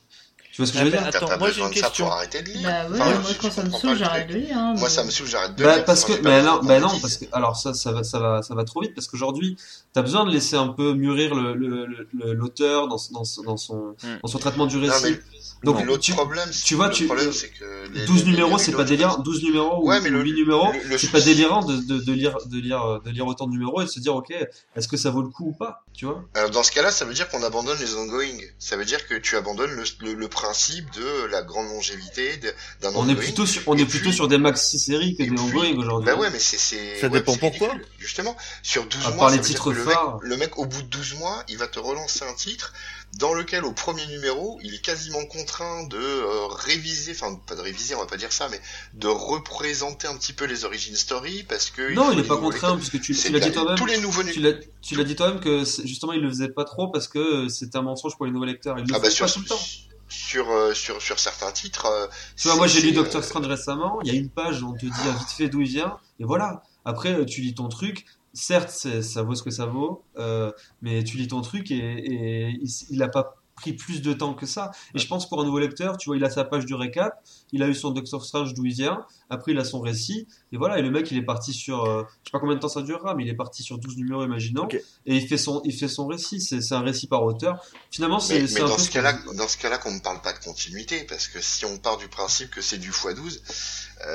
Tu vois ce que je veux Ah, dire? Attends, T'as pas moi, j'ai une de ça question. pour arrêter de lire. Bah ouais, Enfin, moi je- quand ça me saoule, le j'arrête de lire. Hein, Moi, ça mais- me saoule, j'arrête de Bah, lire. parce que, besoin non, bah non, parce que, alors ça, ça va, ça va, ça va trop vite parce qu'aujourd'hui, t'as besoin de laisser un peu mûrir le, le, le- l'auteur dans, son- dans, son- dans son, Hmm. dans son traitement du Non, récit. mais Donc, l'autre tu, problème, tu vois, le tu- problème, c'est que les- 12 les- numéros, c'est pas délirant. 12 numéros Ouais, ou, mais le- 8 numéros, le- le c'est pas délirant de, de, de lire, de lire, de lire autant de numéros et de se dire, ok, est-ce que ça vaut le coup ou pas, tu vois? Alors, dans ce cas-là, ça veut dire qu'on abandonne les ongoing. Ça veut dire que tu abandonnes le, le, le principe de la grande longévité d'un On ongoing. est plutôt sur, on est puis- plutôt sur des maxi séries que des puis- ongoing aujourd'hui. Bah ouais, mais c'est, c'est, Ça ouais, dépend pourquoi. ridicule. Justement, sur 12 À mois, part ça les veut dire titres mec, le mec, au bout de 12 mois, il va te relancer un titre dans lequel, au premier numéro, il est quasiment contraint de euh, réviser, enfin, pas de réviser, on va pas dire ça, mais de représenter un petit peu les origin story parce que. Non, il est les pas contraint, puisque tu, tu l'as dit toi-même. Tous les nouveaux Tu l'as, tu l'as dit toi-même que justement il le faisait pas trop parce que c'était un mensonge pour les nouveaux lecteurs. Il le Ah bah fait sur, pas tout le temps. sur, euh, sur, sur certains titres. euh, Tu vois, moi j'ai lu Doctor Strange récemment, il y a une page où on te dit ah, vite fait d'où il vient, et voilà. Après, tu lis ton truc, certes, ça vaut ce que ça vaut, euh, mais tu lis ton truc et, et il, s- il a pas pris plus de temps que ça. Et je pense pour un nouveau lecteur, tu vois, il a sa page du récap, il a eu son Doctor Strange d'où il vient, après il a son récit, et voilà, et le mec il est parti sur, euh, je sais pas combien de temps ça durera, mais il est parti sur 12 numéros, imaginons, et il fait son, il fait son récit, c'est c'est un récit par auteur. Finalement, c'est Mais, c'est mais un dans peu ce qu'on- cas-là, dans ce cas-là, qu'on ne parle pas de continuité, parce que si on part du principe que c'est du x12,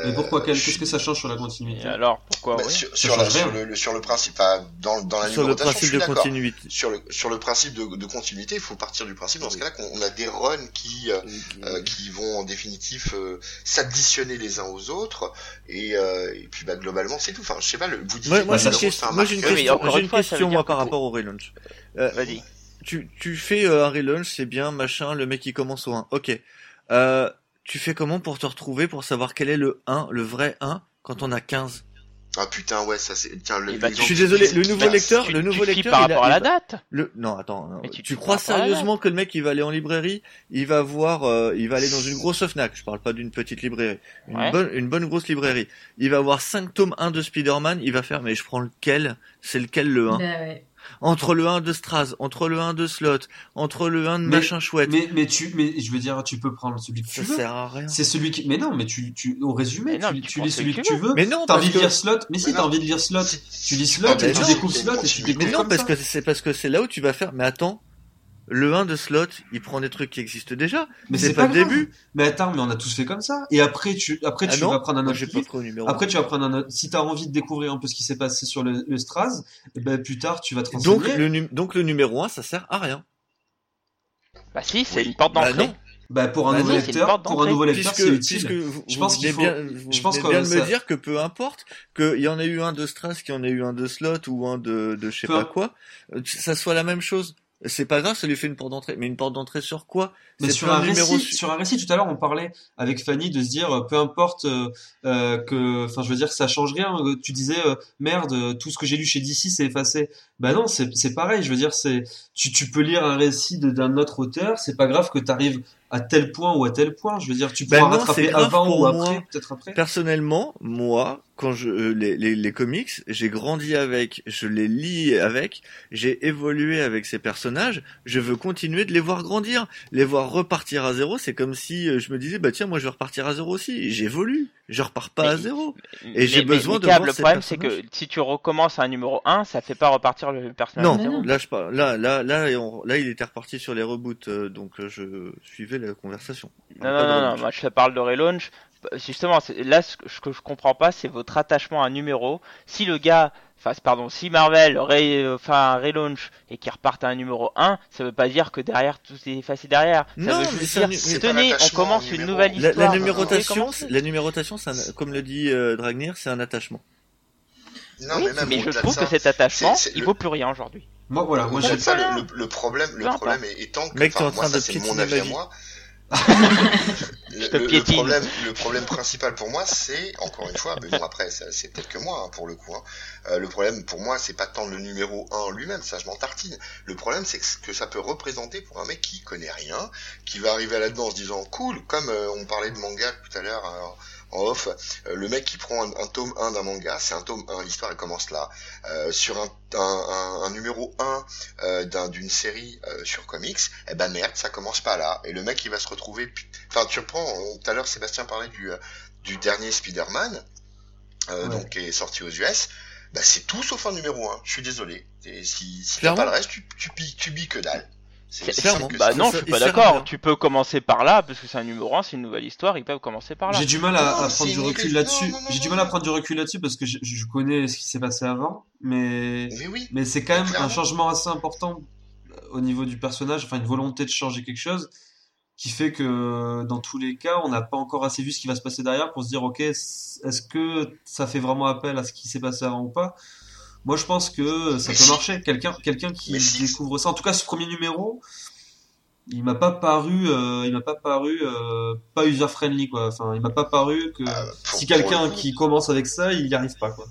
Mais pourquoi euh, quel- je- Qu'est-ce que ça change sur la Et continuité alors, pourquoi bah, oui? sur, Ça sur, la- change rien. sur le, le- sur le principe, dans, dans la Sur le principe suis de continuité. Sur le, sur le principe de, de continuité, il faut partir du principe dans ce cas-là qu'on on a des runs qui, euh, euh, qui vont en définitif euh, s'additionner les uns aux autres, et, euh, et puis bah, globalement c'est tout. Enfin, je sais pas, le, vous disiez Moi, que moi, j'ai une question, c'est un moi, j'ai une question, fois, question, moi, par pour- rapport au relaunch. Euh, Vas-y. tu, tu fais euh, un relaunch, c'est bien, machin, le mec il commence au 1. Ok. Euh, tu fais comment pour te retrouver, pour savoir quel est le 1, le vrai 1, quand on a 15 Ah putain, ouais, ça c'est. Tiens, le, bah, Je suis désolé, le nouveau bah, lecteur, le nouveau lecteur, par il a- rapport à il la date. Le... Non, attends. non. Tu crois à sérieusement que le mec il va aller en librairie, il va voir, euh, il va aller dans une grosse Fnac. Je parle pas d'une petite librairie, une Ouais. bonne, une bonne grosse librairie. Il va voir 5 tomes 1 de Spider-Man. Il va faire, mais je prends lequel? C'est lequel le 1 Bah ouais. Entre le 1 de Straz, entre le 1 de Slot, entre le 1 de Mais- machin chouette. Mais, mais tu, mais je veux dire, tu peux prendre celui que tu ça veux. sert à rien. C'est celui qui, mais non, mais tu, tu, au résumé, non, tu, mais tu tu lis celui que tu veux. Mais non, T'as parce envie de que... lire Slot, mais si t'as envie de lire Slot, tu lis Slot Ah, et mais tu non, découvres Slot et tu découvres Mais non, comme parce ça. que c'est parce que c'est là où tu vas faire. Mais attends, le 1 de Slot, il prend des trucs qui existent déjà. Mais c'est pas pas le grave. début. Mais attends, mais on a tous fait comme ça. Et après, tu, après, Ah tu non vas prendre un autre livre. Après, tu vas prendre un autre. Si t'as envie de découvrir un peu ce qui s'est passé sur le, le Straz, et ben, plus tard, tu vas te renseigner. donc le, donc le numéro 1, ça sert à rien. Bah si, c'est Oui. une porte Bah d'entrée. non. Bah, pour un Bah nouveau non, lecteur, pour un nouveau lecteur, c'est utile. puisque vous, Je pense qu'il faut- bien, je pense bien de ça- me dire que peu importe qu'il y en ait eu un de Stras, qu'il y en ait eu un de Slot ou un de, de je sais Peu- pas quoi, euh, que ça soit la même chose. C'est pas grave, ça lui fait une porte d'entrée. Mais une porte d'entrée sur quoi? Mais sur un récit, su- sur un récit, tout à l'heure, on parlait avec Fanny de se dire, euh, peu importe euh, euh, que, enfin, je veux dire que ça change rien. Euh, Tu disais, euh, merde, tout ce que j'ai lu chez DC, c'est effacé. Bah non, c'est c'est pareil. Je veux dire, c'est, tu, tu peux lire un récit d'un autre auteur. C'est pas grave que t'arrives à tel point ou à tel point. Je veux dire, tu Ben pourras non, rattraper avant ou après, peut-être après. Personnellement, moi, quand je euh, les, les, les comics, j'ai grandi avec, je les lis avec, j'ai évolué avec ces personnages, je veux continuer de les voir grandir, les voir repartir à zéro, c'est comme si euh, je me disais bah tiens moi je vais repartir à zéro aussi, j'évolue, je repars pas Mais- à zéro. Mais- j'ai besoin mais de voir Le ces problème, c'est que si tu recommences à un numéro 1, ça fait pas repartir le personnage. Non, Mais non. là je parle, là là là et on- là il était reparti sur les reboots euh, donc je suivais la conversation. Non, Pas non, non, non, moi je te parle de relaunch. Justement, c'est- là, ce que ce que je comprends pas, c'est votre attachement à un numéro. Si le gars, enfin, pardon, si Marvel ré- euh, fait un relaunch et qu'il reparte à un numéro 1, ça veut pas dire que derrière tout est effacé derrière. Ça Non, veut mais juste c'est un dire, tenez, on commence une nouvelle La, histoire. la numérotation, la un- comme le dit euh, Dragnir, c'est un attachement. Non, Oui, mais même mais je trouve ça, que cet attachement, il le- vaut plus rien aujourd'hui. Moi, voilà. Moi, j'ai ça, pas le, problème, le problème est- étant que, Mec, t'es enfin, en train moi, ça, de c'est mon avis à moi. le, problème, le problème principal pour moi, c'est encore une fois, mais bon après, c'est peut-être que moi hein, pour le coup. hein. Euh, le problème pour moi, c'est pas tant le numéro 1 en lui-même, ça je m'en tartine. Le problème, c'est que ce que ça peut représenter pour un mec qui connaît rien, qui va arriver là-dedans en se disant cool, comme euh, on parlait de manga tout à l'heure. Euh, en off, le mec qui prend un, tome 1 d'un manga, c'est un tome 1, l'histoire elle commence là, euh, sur un, un, un, numéro 1 euh, d'une série sur comics, et eh ben merde, ça commence pas là. Et le mec il va se retrouver, enfin tu reprends, tout à l'heure Sébastien parlait du, du dernier Spider-Man, donc qui est sorti aux US, bah c'est tout sauf un numéro 1, je suis désolé. si si t'as pas le reste, tu, tu, tu, tu billes que dalle. Clairement. Bah non, je suis pas d'accord. Tu peux commencer par là parce que c'est un numéro 1, c'est une nouvelle histoire. Ils peuvent commencer par là. J'ai du mal à, prendre du recul là-dessus. J'ai du mal à prendre du recul là-dessus parce que je, connais ce qui s'est passé avant, mais mais, oui, mais c'est quand même un changement assez important euh, au niveau du personnage. Enfin, une volonté de changer quelque chose qui fait que dans tous les cas, on n'a pas encore assez vu ce qui va se passer derrière pour se dire ok, est-ce que ça fait vraiment appel à ce qui s'est passé avant ou pas? Moi, je pense que ça peut marcher. Quelqu'un, quelqu'un qui découvre ça. En tout cas, ce premier numéro, il m'a pas paru, euh, il m'a pas paru euh, pas user friendly quoi. Enfin, il m'a pas paru que ah, si quelqu'un qui commence avec ça, il y arrive pas quoi.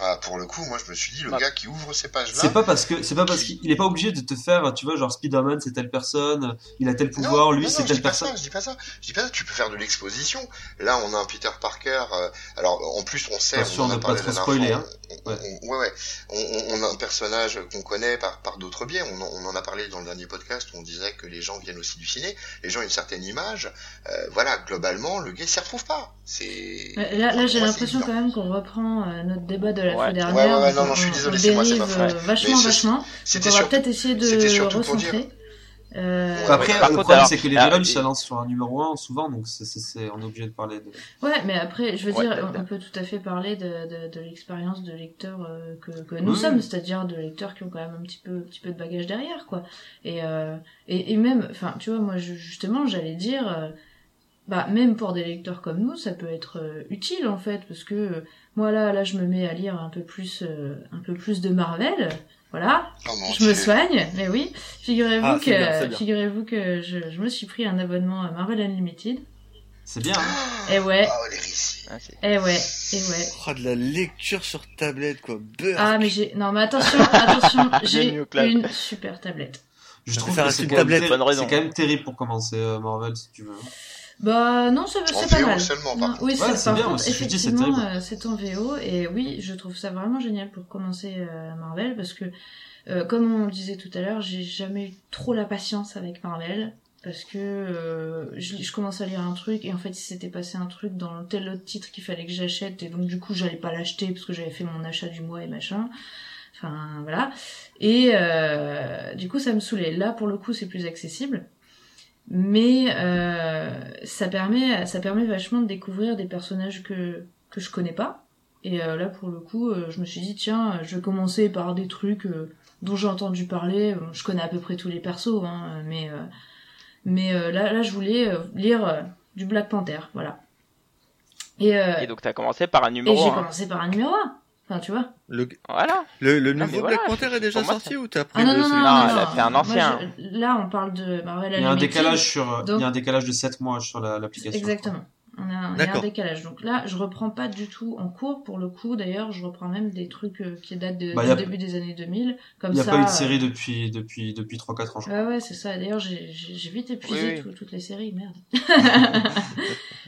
Ah, pour le coup, moi je me suis dit, le gars qui ouvre ces pages-là. C'est pas parce que c'est pas parce qu'il est pas obligé de te faire, tu vois, genre Spider-Man c'est telle personne, il a tel pouvoir, lui c'est telle personne. je dis pas ça, je dis pas ça. Tu peux faire de l'exposition. Là, on a un Peter Parker. Euh, alors, en plus, on sait, on en a parlé pas trop spoiler, hein. Ouais. ouais, ouais. On, a un personnage qu'on connaît par, par d'autres biais. On, on, en a parlé dans le dernier podcast où on disait que les gens viennent aussi du ciné. Les gens ont une certaine image. Euh, voilà, globalement, le gars s'y retrouve pas. C'est. Là, là j'ai l'impression quand même qu'on reprend euh, notre débat de la fois dernière. Ouais, ouais, non, non, je suis désolé, c'est moi, c'est ma faute. Vachement, vachement. on va peut-être essayer de recentrer. Euh... Après, par le problème, c'est que les relaunchs, ça lance sur un numéro 1 souvent, donc c'est, c'est, on est obligé de parler de. Ouais, mais après, je veux dire, on peut tout à fait parler de, de, de l'expérience de lecteurs euh, que, que nous sommes, c'est-à-dire de lecteurs qui ont quand même un petit peu, un petit peu de bagage derrière, quoi. Et, euh, et, et même, enfin, tu vois, moi, justement, j'allais dire, euh, bah, même pour des lecteurs comme nous, ça peut être euh, utile, en fait, parce que moi là, là, je me mets à lire un peu plus, euh, un peu plus de Marvel. Voilà, oh, je me soigne, mais oui. Figurez-vous ah, que, figurez-vous que je, je, me suis pris un abonnement à Marvel Unlimited. C'est bien. Hein et ouais. Oh, les récits. Ah, et ouais, et ouais. Oh, de la lecture sur tablette, quoi. Ah, mais j'ai, non, mais attention, attention, j'ai une super tablette. Je trouve que c'est quand, même... quand même terrible pour commencer euh, Marvel, si tu veux. Bah non, c'est pas mal. Seulement, par oui, c'est bien. Contre, effectivement, euh, c'est en VO et oui, je trouve ça vraiment génial pour commencer euh, Marvel parce que, euh, comme on disait tout à l'heure, j'ai jamais eu trop la patience avec Marvel parce que je, je commence à lire un truc et en fait il s'était passé un truc dans tel autre titre qu'il fallait que j'achète et donc du coup j'allais pas l'acheter parce que j'avais fait mon achat du mois et machin. Enfin voilà. Et du coup ça me saoulait. Là pour le coup c'est plus accessible mais euh, ça permet ça permet vachement de découvrir des personnages que que je connais pas. Et euh, là pour le coup euh, je me suis dit tiens je vais commencer par des trucs dont j'ai entendu parler. Je connais à peu près tous les persos hein, mais mais là là je voulais lire du Black Panther voilà. Et, et donc t'as commencé par un numéro et j'ai commencé par un numéro 1 Enfin, tu vois. Le... Voilà. Le, le nouveau Black Panther est déjà sorti ou t'as pris ah, non, non, non, non, elle a fait un ancien. Là, on parle de Marvel Il y a un décalage sur, il y a un décalage de 7 mois sur l'application. Exactement. On a, on a un décalage. Donc là, je reprends pas du tout en cours pour le coup. D'ailleurs, je reprends même des trucs euh, qui datent de, bah, du début des années 2000. Comme il n'y a pas eu de série depuis depuis depuis 3-4 ans. Je crois. Ouais, ouais, c'est ça. D'ailleurs, j'ai vite épuisé toutes les séries. Merde.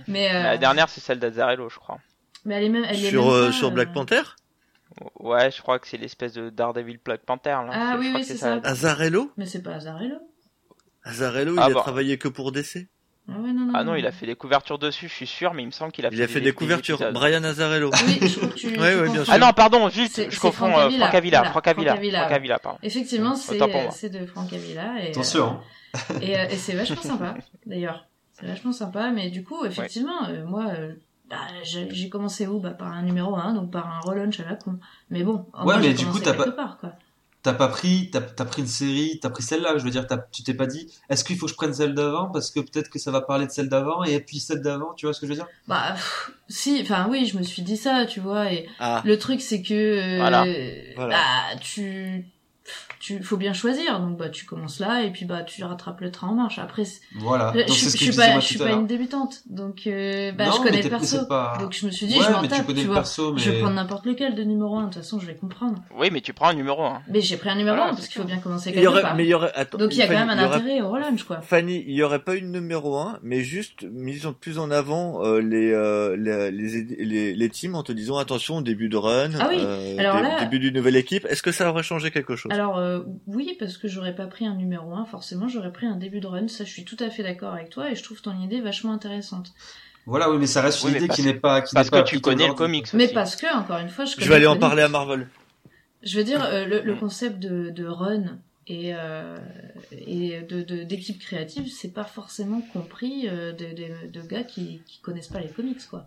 Mais euh... la dernière, c'est celle d'Azarello, je crois. Mais elle est même. Elle est sur même euh, pas, sur Black Panther? Ouais, je crois que c'est l'espèce de Daredevil Black Panther. Là. Ah oui, oui, c'est ça. Azarello Mais c'est pas Azarello. Azarello, il ah a travaillé que pour DC. Ah, ouais, non, non, ah non, il a fait des couvertures dessus, je suis sûr, mais il me semble qu'il a il fait, a fait des, couvertures. Brian Azarello. Oui, je crois que tu, ouais, ouais, bien sûr. Ah non, pardon, juste, je confonds Franck Avila. Franck Avila. Franck Avila, pardon. Effectivement, c'est c'est de Franck Avila. Et, Attention. Euh, et, et c'est vachement sympa, d'ailleurs. C'est vachement sympa, mais du coup, effectivement, euh, moi, euh, bah, j'ai commencé où bah, Par un numéro 1, donc par un relaunch à la con. Mais bon, en ouais, mais du coup, t'as pas... Part, quoi. T'as pas pris, t'as as pris une série, t'as pris celle-là, je veux dire, tu t'es pas dit, est-ce qu'il faut que je prenne celle d'avant parce que peut-être que ça va parler de celle d'avant et puis celle d'avant, tu vois ce que je veux dire? Bah si, enfin oui, je me suis dit ça, tu vois, et ah. le truc c'est que euh, voilà. bah tu tu faut bien choisir. Donc bah tu commences là et puis bah tu rattrapes le train en marche. Après, voilà. je, je, suis pas, je suis pas une débutante, donc euh, bah je connais le perso. Donc je me suis dit, je m'en tape, tu, vois. Je vais prendre n'importe lequel de numéro 1 De toute façon, je vais comprendre. Oui, mais tu prends un numéro 1 Mais j'ai pris un numéro 1 parce qu'il faut bien commencer quelque part. Mais il y aurait, donc il y a quand même un intérêt au relunch quoi. Fanny, il y aurait pas une numéro 1 mais juste mise plus en avant euh, les, euh, les, les, les teams en te disant attention début de run, ah oui. euh, début d'une nouvelle équipe. Est-ce que ça aurait changé quelque chose? Alors euh, oui, parce que j'aurais pas pris un numéro 1, forcément j'aurais pris un début de run. Ça, je suis tout à fait d'accord avec toi et je trouve ton idée vachement intéressante. Voilà, oui, mais ça reste une idée qui n'est pas qui parce que tu connais le comics. Mais parce que encore une fois, je. Je vais aller en parler à Marvel. Je veux dire, euh, le, le, concept de, de run et, euh, et de d'équipe créative, c'est pas forcément compris euh, de, de, de, gars qui, qui connaissent pas les comics, quoi.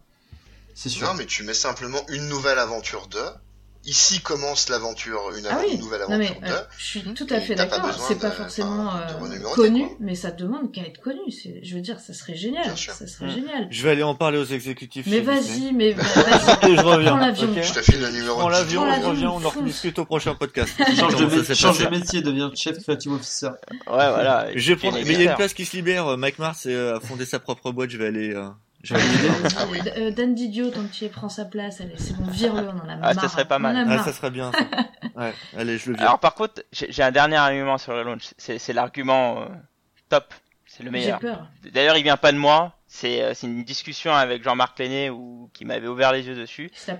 C'est sûr. Non, mais tu mets simplement une nouvelle aventure de Ici commence l'aventure, une, ah nouvelle aventure de. Euh, je suis tout à fait d'accord. C'est pas forcément euh, connu, mais ça demande qu'à être connu. Je veux dire, ça serait génial. Ça serait mmh. génial. Je vais aller en parler aux exécutifs. Mais vas-y, mais vas-y. je reviens. Prends l'avion. Je te file le numéro. Prends l'avion, je reviens. On en discute au prochain podcast. change de, change de métier, deviens chef creative officer. Ouais, voilà. Je vais Mais il y a une place qui se libère. Mike Mars a fondé sa propre boîte. Je vais aller. Ah oui. Euh, Dan Didio, tant que prend sa place, allez, c'est bon, vire-le, on en a marre. Ah, ça serait pas mal. Ah, ça serait bien. ouais, allez, je le vire. Alors, par contre, j'ai un dernier argument sur le launch. C'est l'argument euh, top. C'est le meilleur. D'ailleurs, il vient pas de moi. C'est euh, une discussion avec Jean-Marc Lenné ou qui m'avait ouvert les yeux dessus. C'est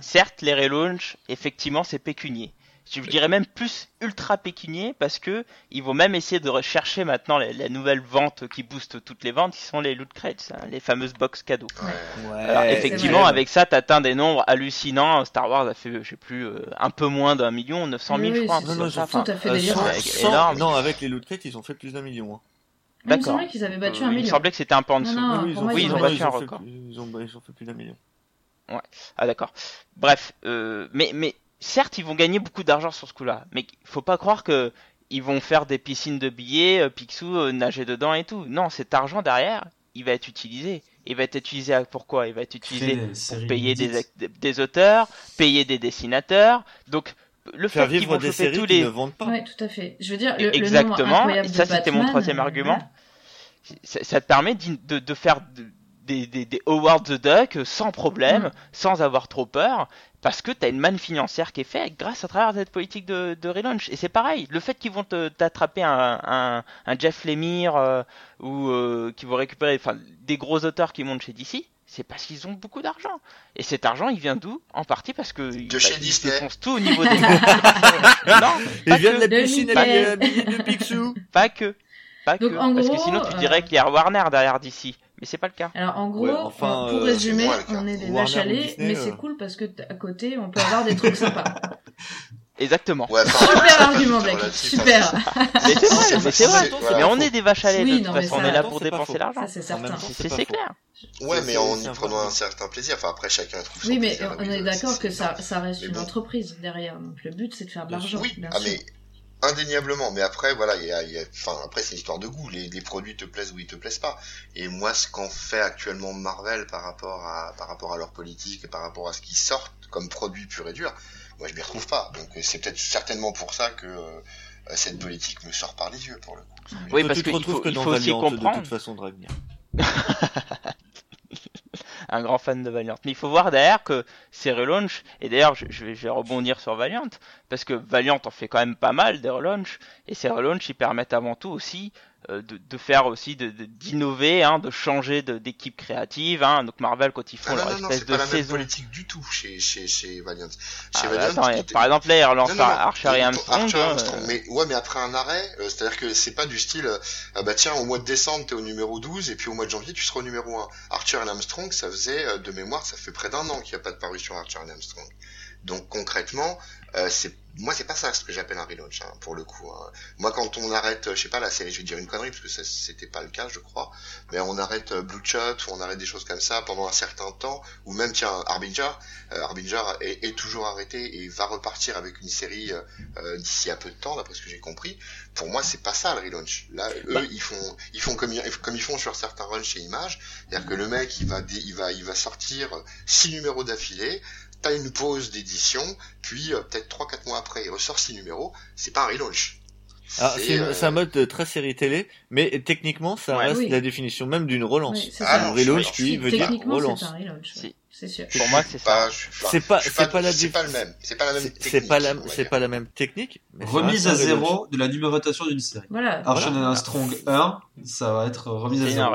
certes, les relaunch, effectivement, c'est pécunier je dirais même plus ultra pécunier parce que ils vont même essayer de rechercher maintenant la, nouvelle vente qui booste toutes les ventes, qui sont les loot crates, hein, les fameuses box cadeaux. Ouais. Alors effectivement, avec ça, t'atteins des nombres hallucinants. Star Wars a fait, je sais plus, euh, un peu moins d'un million, 900 000, je crois. Non, non, tout à fait euh, énorme. Non, avec les loot crates, ils ont fait plus d'un million. Hein. D'accord. Il me semblait qu'ils avaient battu un million. Il semblait que c'était un peu en dessous. oui, ils ont, oui, ils ont battu un record. Ils ont, ils ont fait plus d'un million. Ouais. Ah d'accord. Bref, euh, mais mais certes, ils vont gagner beaucoup d'argent sur ce coup-là, mais il faut pas croire que ils vont faire des piscines de billets, euh, Picsou euh, nager dedans et tout. Non, cet argent derrière, il va être utilisé. Il va être utilisé à pourquoi? Il va être utilisé pour payer des, des, auteurs, payer des dessinateurs. Donc le fait qu'ils vont des séries tous les ne vendent pas. Ouais, tout à fait. Je veux dire le, exactement. Le ça, c'était mon troisième argument. Ça, ça, te permet de, de faire des, des, des Howard the Duck sans problème, mm. sans avoir trop peur, parce que tu as une manne financière qui est faite grâce à travers cette politique de, de relaunch. Et c'est pareil, le fait qu'ils vont t'attraper un, un, un, Jeff Lemire euh, ou euh, qu'ils vont récupérer enfin, des gros auteurs qui montent chez DC, c'est parce qu'ils ont beaucoup d'argent. Et cet argent, il vient d'où? En partie parce que de bah, chez ils Disney. tout au niveau des. non, il vient de la piscine de Picsou. Pas que. Pas que. parce que sinon, tu dirais qu'il y a Warner derrière DC mais c'est pas le cas. Alors en gros, enfin, pour euh, résumer, on est des vaches à lait, mais c'est euh. cool parce que à côté, on peut avoir des trucs sympas. Exactement. Ouais, super argument, Black. Super. mais c'est vrai, mais c'est vrai. Mais on est des vaches à lait de toute façon. On est là pour dépenser l'argent. C'est certain. C'est clair. Ouais, mais en y prenant un certain plaisir. Enfin, après, chacun trouve Oui, mais on est d'accord que ça, ça reste une entreprise derrière. Donc le but, c'est de faire de l'argent. Oui, ah, mais indéniablement. Mais après voilà il y a, y a, enfin après c'est une histoire de goût. Les, les, produits te plaisent ou ils te plaisent pas. Et moi ce qu'en fait actuellement Marvel par rapport à par rapport à leur politique et par rapport à ce qu'ils sortent comme produit pur et dur moi je m'y retrouve pas. Donc c'est peut-être certainement pour ça que euh, cette politique me sort par les yeux pour le coup. Oui parce que, faut, que il faut aussi comprendre de toute façon de revenir un grand fan de Valiant. Mais il faut voir derrière que ces relaunchs, et d'ailleurs je, vais, rebondir sur Valiant, parce que Valiant en fait quand même pas mal des relaunchs, et ces relaunchs ils permettent avant tout aussi de, de, faire aussi d'innover, de, hein, de changer d'équipe créative. Hein. Donc Marvel quand ils font ah leur espèce de pas saison. la politique du tout chez chez chez Valiant. Chez ah, Valiant attends, par exemple là ils relancent Archer et Armstrong. Archer, Armstrong. Mais ouais mais après un arrêt, euh, c'est-à-dire que c'est pas du style ah bah tiens au mois de décembre t'es au numéro 12 et puis au mois de janvier tu seras au numéro 1. Archer et Armstrong ça faisait euh, de mémoire ça fait près d'un an qu'il n'y a pas de parution Archer et Armstrong. Donc concrètement euh, c'est moi c'est pas ça ce que j'appelle un relaunch hein, pour le coup. Hein. Moi quand on arrête, je sais pas la série, je vais dire une connerie parce que ça c'était pas le cas je crois, mais on arrête euh, Blue Shot ou on arrête des choses comme ça pendant un certain temps, ou même tiens Harbinger, euh, Harbinger est, est, toujours arrêté et va repartir avec une série euh, euh d'ici à peu de temps d'après ce que j'ai compris. Pour moi c'est pas ça le relaunch. Là eux bah. ils font ils font comme comme ils font sur certains runs chez Image, c'est-à-dire que le mec il va il va il va sortir six numéros d'affilée t'as une pause d'édition, puis euh, peut-être 3-4 mois après, il ressort 6 numéros, c'est pas un relaunch. Ah, c'est euh, un mode très série télé, mais techniquement, ça reste la définition même d'une relance. ah, un relaunch qui veut dire relance. Un relaunch, c'est sûr. Pour moi, c'est ça. C'est pas, c'est pas la, c'est pas le même. C'est pas la même. C'est pas la, c'est pas la même technique. Remise à zéro de la numérotation d'une série. Voilà. Archer Strong 1, ça va être remise à zéro.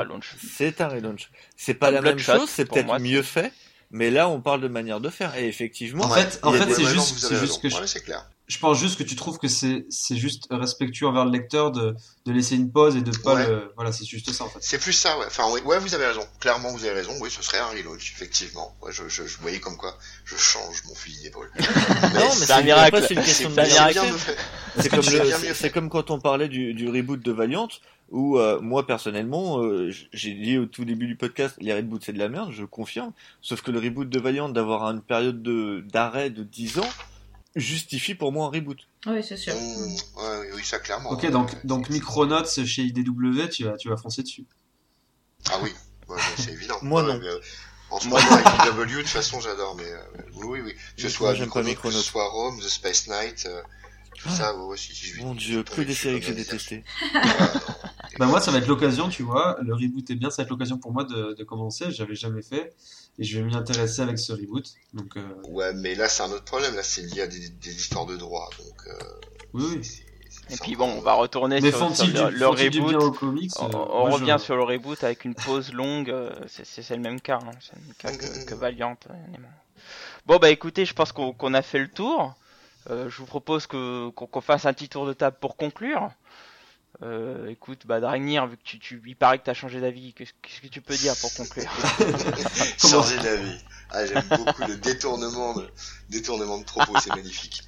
C'est un relaunch. C'est pas la même chose, c'est peut-être mieux fait. Mais là, on parle de manière de faire. Et effectivement, en fait, en fait, c'est juste, c'est juste que je... clair. Je pense juste que tu trouves que c'est c'est juste respectueux envers le lecteur de de laisser une pause et de pas le voilà c'est juste ça en fait. C'est plus ça ouais. Enfin ouais, vous avez raison. Clairement vous avez raison. Oui ce serait un relaunch effectivement. Ouais, je, je, je voyais comme quoi je change mon fusil d'épaule. Non mais c'est un miracle. c'est une question de c'est comme c'est comme quand on parlait du, du reboot de Valiant où euh, moi personnellement euh, j'ai dit au tout début du podcast les reboots c'est de la merde je confirme sauf que le reboot de Valiant d'avoir une période de d'arrêt de 10 ans justifie pour moi un reboot. Oui, c'est sûr. ouais, oui, ça clairement. Ok, donc, donc Micronauts chez IDW, tu vas, tu vas foncer dessus. Ah oui, c'est évident. moi non. en ce moment, IDW, de toute façon, j'adore, mais euh, oui, oui. Que ce soit Micronauts, que ce soit Rome, The Space Knight, euh, tout ah. ça, aussi. Si Mon dieu, que des séries que j'ai détestées. Bah moi, ça va être l'occasion, tu vois. Le reboot est bien, ça va être l'occasion pour moi de, de commencer. J'avais jamais fait et je vais m'y intéresser avec ce reboot. Donc, euh... Ouais, mais là c'est un autre problème, là c'est lié à des, des histoires de droit, donc. Euh... Oui, oui. Et puis bon, on va retourner sur, sur le, le reboot. Comics, on, euh, on revient je... sur le reboot avec une pause longue. C'est le même cas, hein. c'est le même cas que, que Valiant. Euh, bon bah écoutez, je pense qu'on qu a fait le tour. Euh, je vous propose qu'on qu fasse un petit tour de table pour conclure. Euh, écoute, bah Dragnir, vu que tu, tu il paraît que t'as changé d'avis, qu'est-ce que tu peux dire pour conclure Changer d'avis. Ah, j'aime beaucoup le détournement de, détournement de propos, c'est magnifique.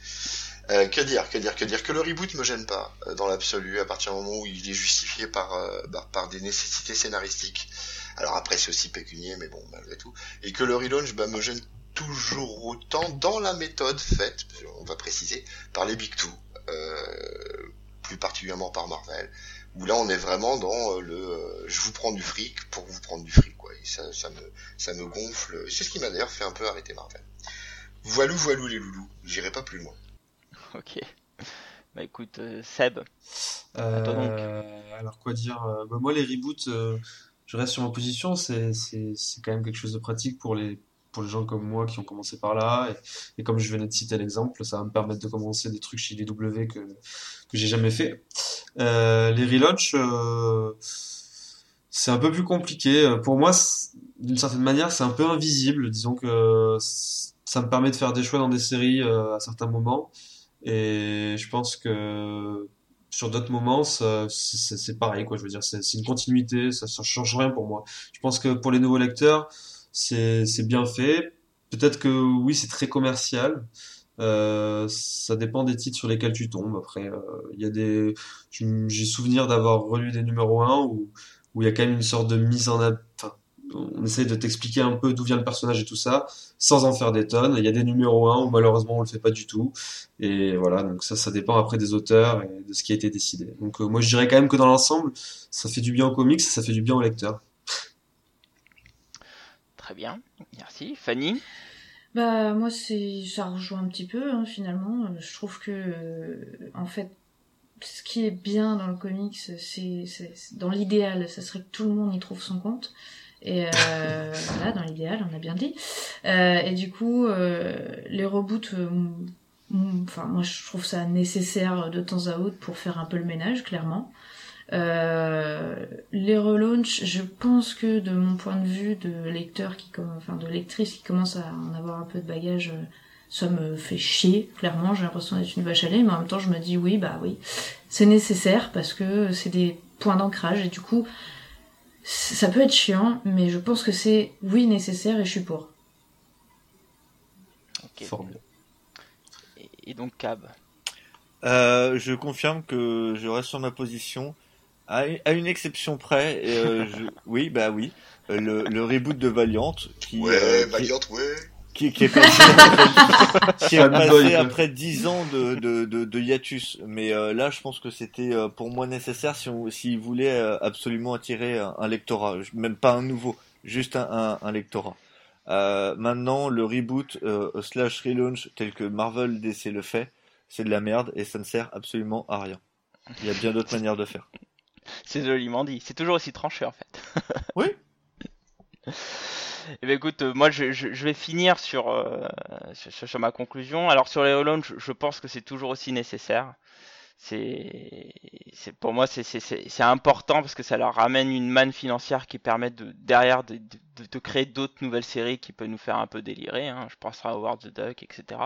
Euh, que dire, que dire, que dire que le reboot me gêne pas euh, dans l'absolu à partir du moment où il est justifié par euh, bah, par des nécessités scénaristiques. Alors après c'est aussi pécunier, mais bon malgré tout. Et que le relaunch bah, me gêne toujours autant dans la méthode faite, on va préciser, par les big two. Plus particulièrement par Marvel, où là on est vraiment dans euh, le euh, je vous prends du fric pour vous prendre du fric quoi. Et ça, ça me ça me gonfle. C'est ce qui m'a d'ailleurs fait un peu arrêter Marvel. Voilou voilou les loulous, j'irai pas plus loin. Ok. Bah écoute, euh, Seb. Euh, alors quoi dire bah, Moi les reboots, je reste sur ma position. C'est c'est quand même quelque chose de pratique pour les pour les gens comme moi qui ont commencé par là. Et, comme je venais de citer l'exemple, ça va me permettre de commencer des trucs chez DW que, que j'ai jamais fait. Euh, les relaunchs, euh, c'est un peu plus compliqué. Pour moi, d'une certaine manière, c'est un peu invisible. Disons que ça me permet de faire des choix dans des séries euh, à certains moments. Et je pense que sur d'autres moments, c'est pareil, quoi. Je veux dire, c'est une continuité, ça, ça change rien pour moi. Je pense que pour les nouveaux lecteurs, c'est bien fait. Peut-être que oui, c'est très commercial. Euh, ça dépend des titres sur lesquels tu tombes. Après, euh, il y a des, j'ai souvenir d'avoir relu des numéros 1 où où il y a quand même une sorte de mise en, enfin, on essaie de t'expliquer un peu d'où vient le personnage et tout ça, sans en faire des tonnes. Il y a des numéros 1 où malheureusement on le fait pas du tout. Et voilà, donc ça, ça dépend après des auteurs et de ce qui a été décidé. Donc euh, moi je dirais quand même que dans l'ensemble, ça fait du bien aux comics, ça fait du bien aux lecteurs. Très bien, merci. Fanny Bah moi c'est ça rejoint un petit peu hein, finalement. Je trouve que euh, en fait ce qui est bien dans le comics, c'est dans l'idéal, ça serait que tout le monde y trouve son compte. Et euh, voilà, dans l'idéal, on a bien dit. Euh, et du coup, les reboots, enfin moi je trouve ça nécessaire de temps à autre pour faire un peu le ménage, clairement. Euh, les relaunchs, je pense que de mon point de vue de lecteur qui, enfin de lectrice qui commence à en avoir un peu de bagage, euh, ça me fait chier. Clairement, j'ai l'impression d'être une vache à lait, mais en même temps, je me dis oui, bah oui, c'est nécessaire parce que c'est des points d'ancrage et du coup, ça peut être chiant, mais je pense que c'est oui nécessaire et je suis pour. Ok. Et donc Cab? Euh, je confirme que je reste sur ma position à, une exception près, euh, je, oui, bah oui, euh, le, le reboot de Valiant, qui, ouais, euh, Valiant, ouais. Qui, qui, est passé, après, qui est passé après 10 ans de, de, de, de hiatus. Mais euh, là, je pense que c'était euh, pour moi nécessaire si on, s'il voulait absolument attirer un, lectorat, même pas un nouveau, juste un, un, un lectorat. Euh, maintenant, le reboot euh, slash relaunch tel que Marvel DC le fait, c'est de la merde et ça ne sert absolument à rien. Il y a bien d'autres manières de faire. C'est joliment dit. C'est toujours aussi tranché en fait. Oui. Eh ben écoute, euh, moi je, je, je vais finir sur, euh, sur, sur ma conclusion. Alors sur les relaunch, je pense que c'est toujours aussi nécessaire. C'est, c'est pour moi c'est, c'est, c'est, c'est important parce que ça leur ramène une manne financière qui permet de derrière de, de, de créer d'autres nouvelles séries qui peuvent nous faire un peu délirer. Hein. Je penserai à Howard the Duck, etc.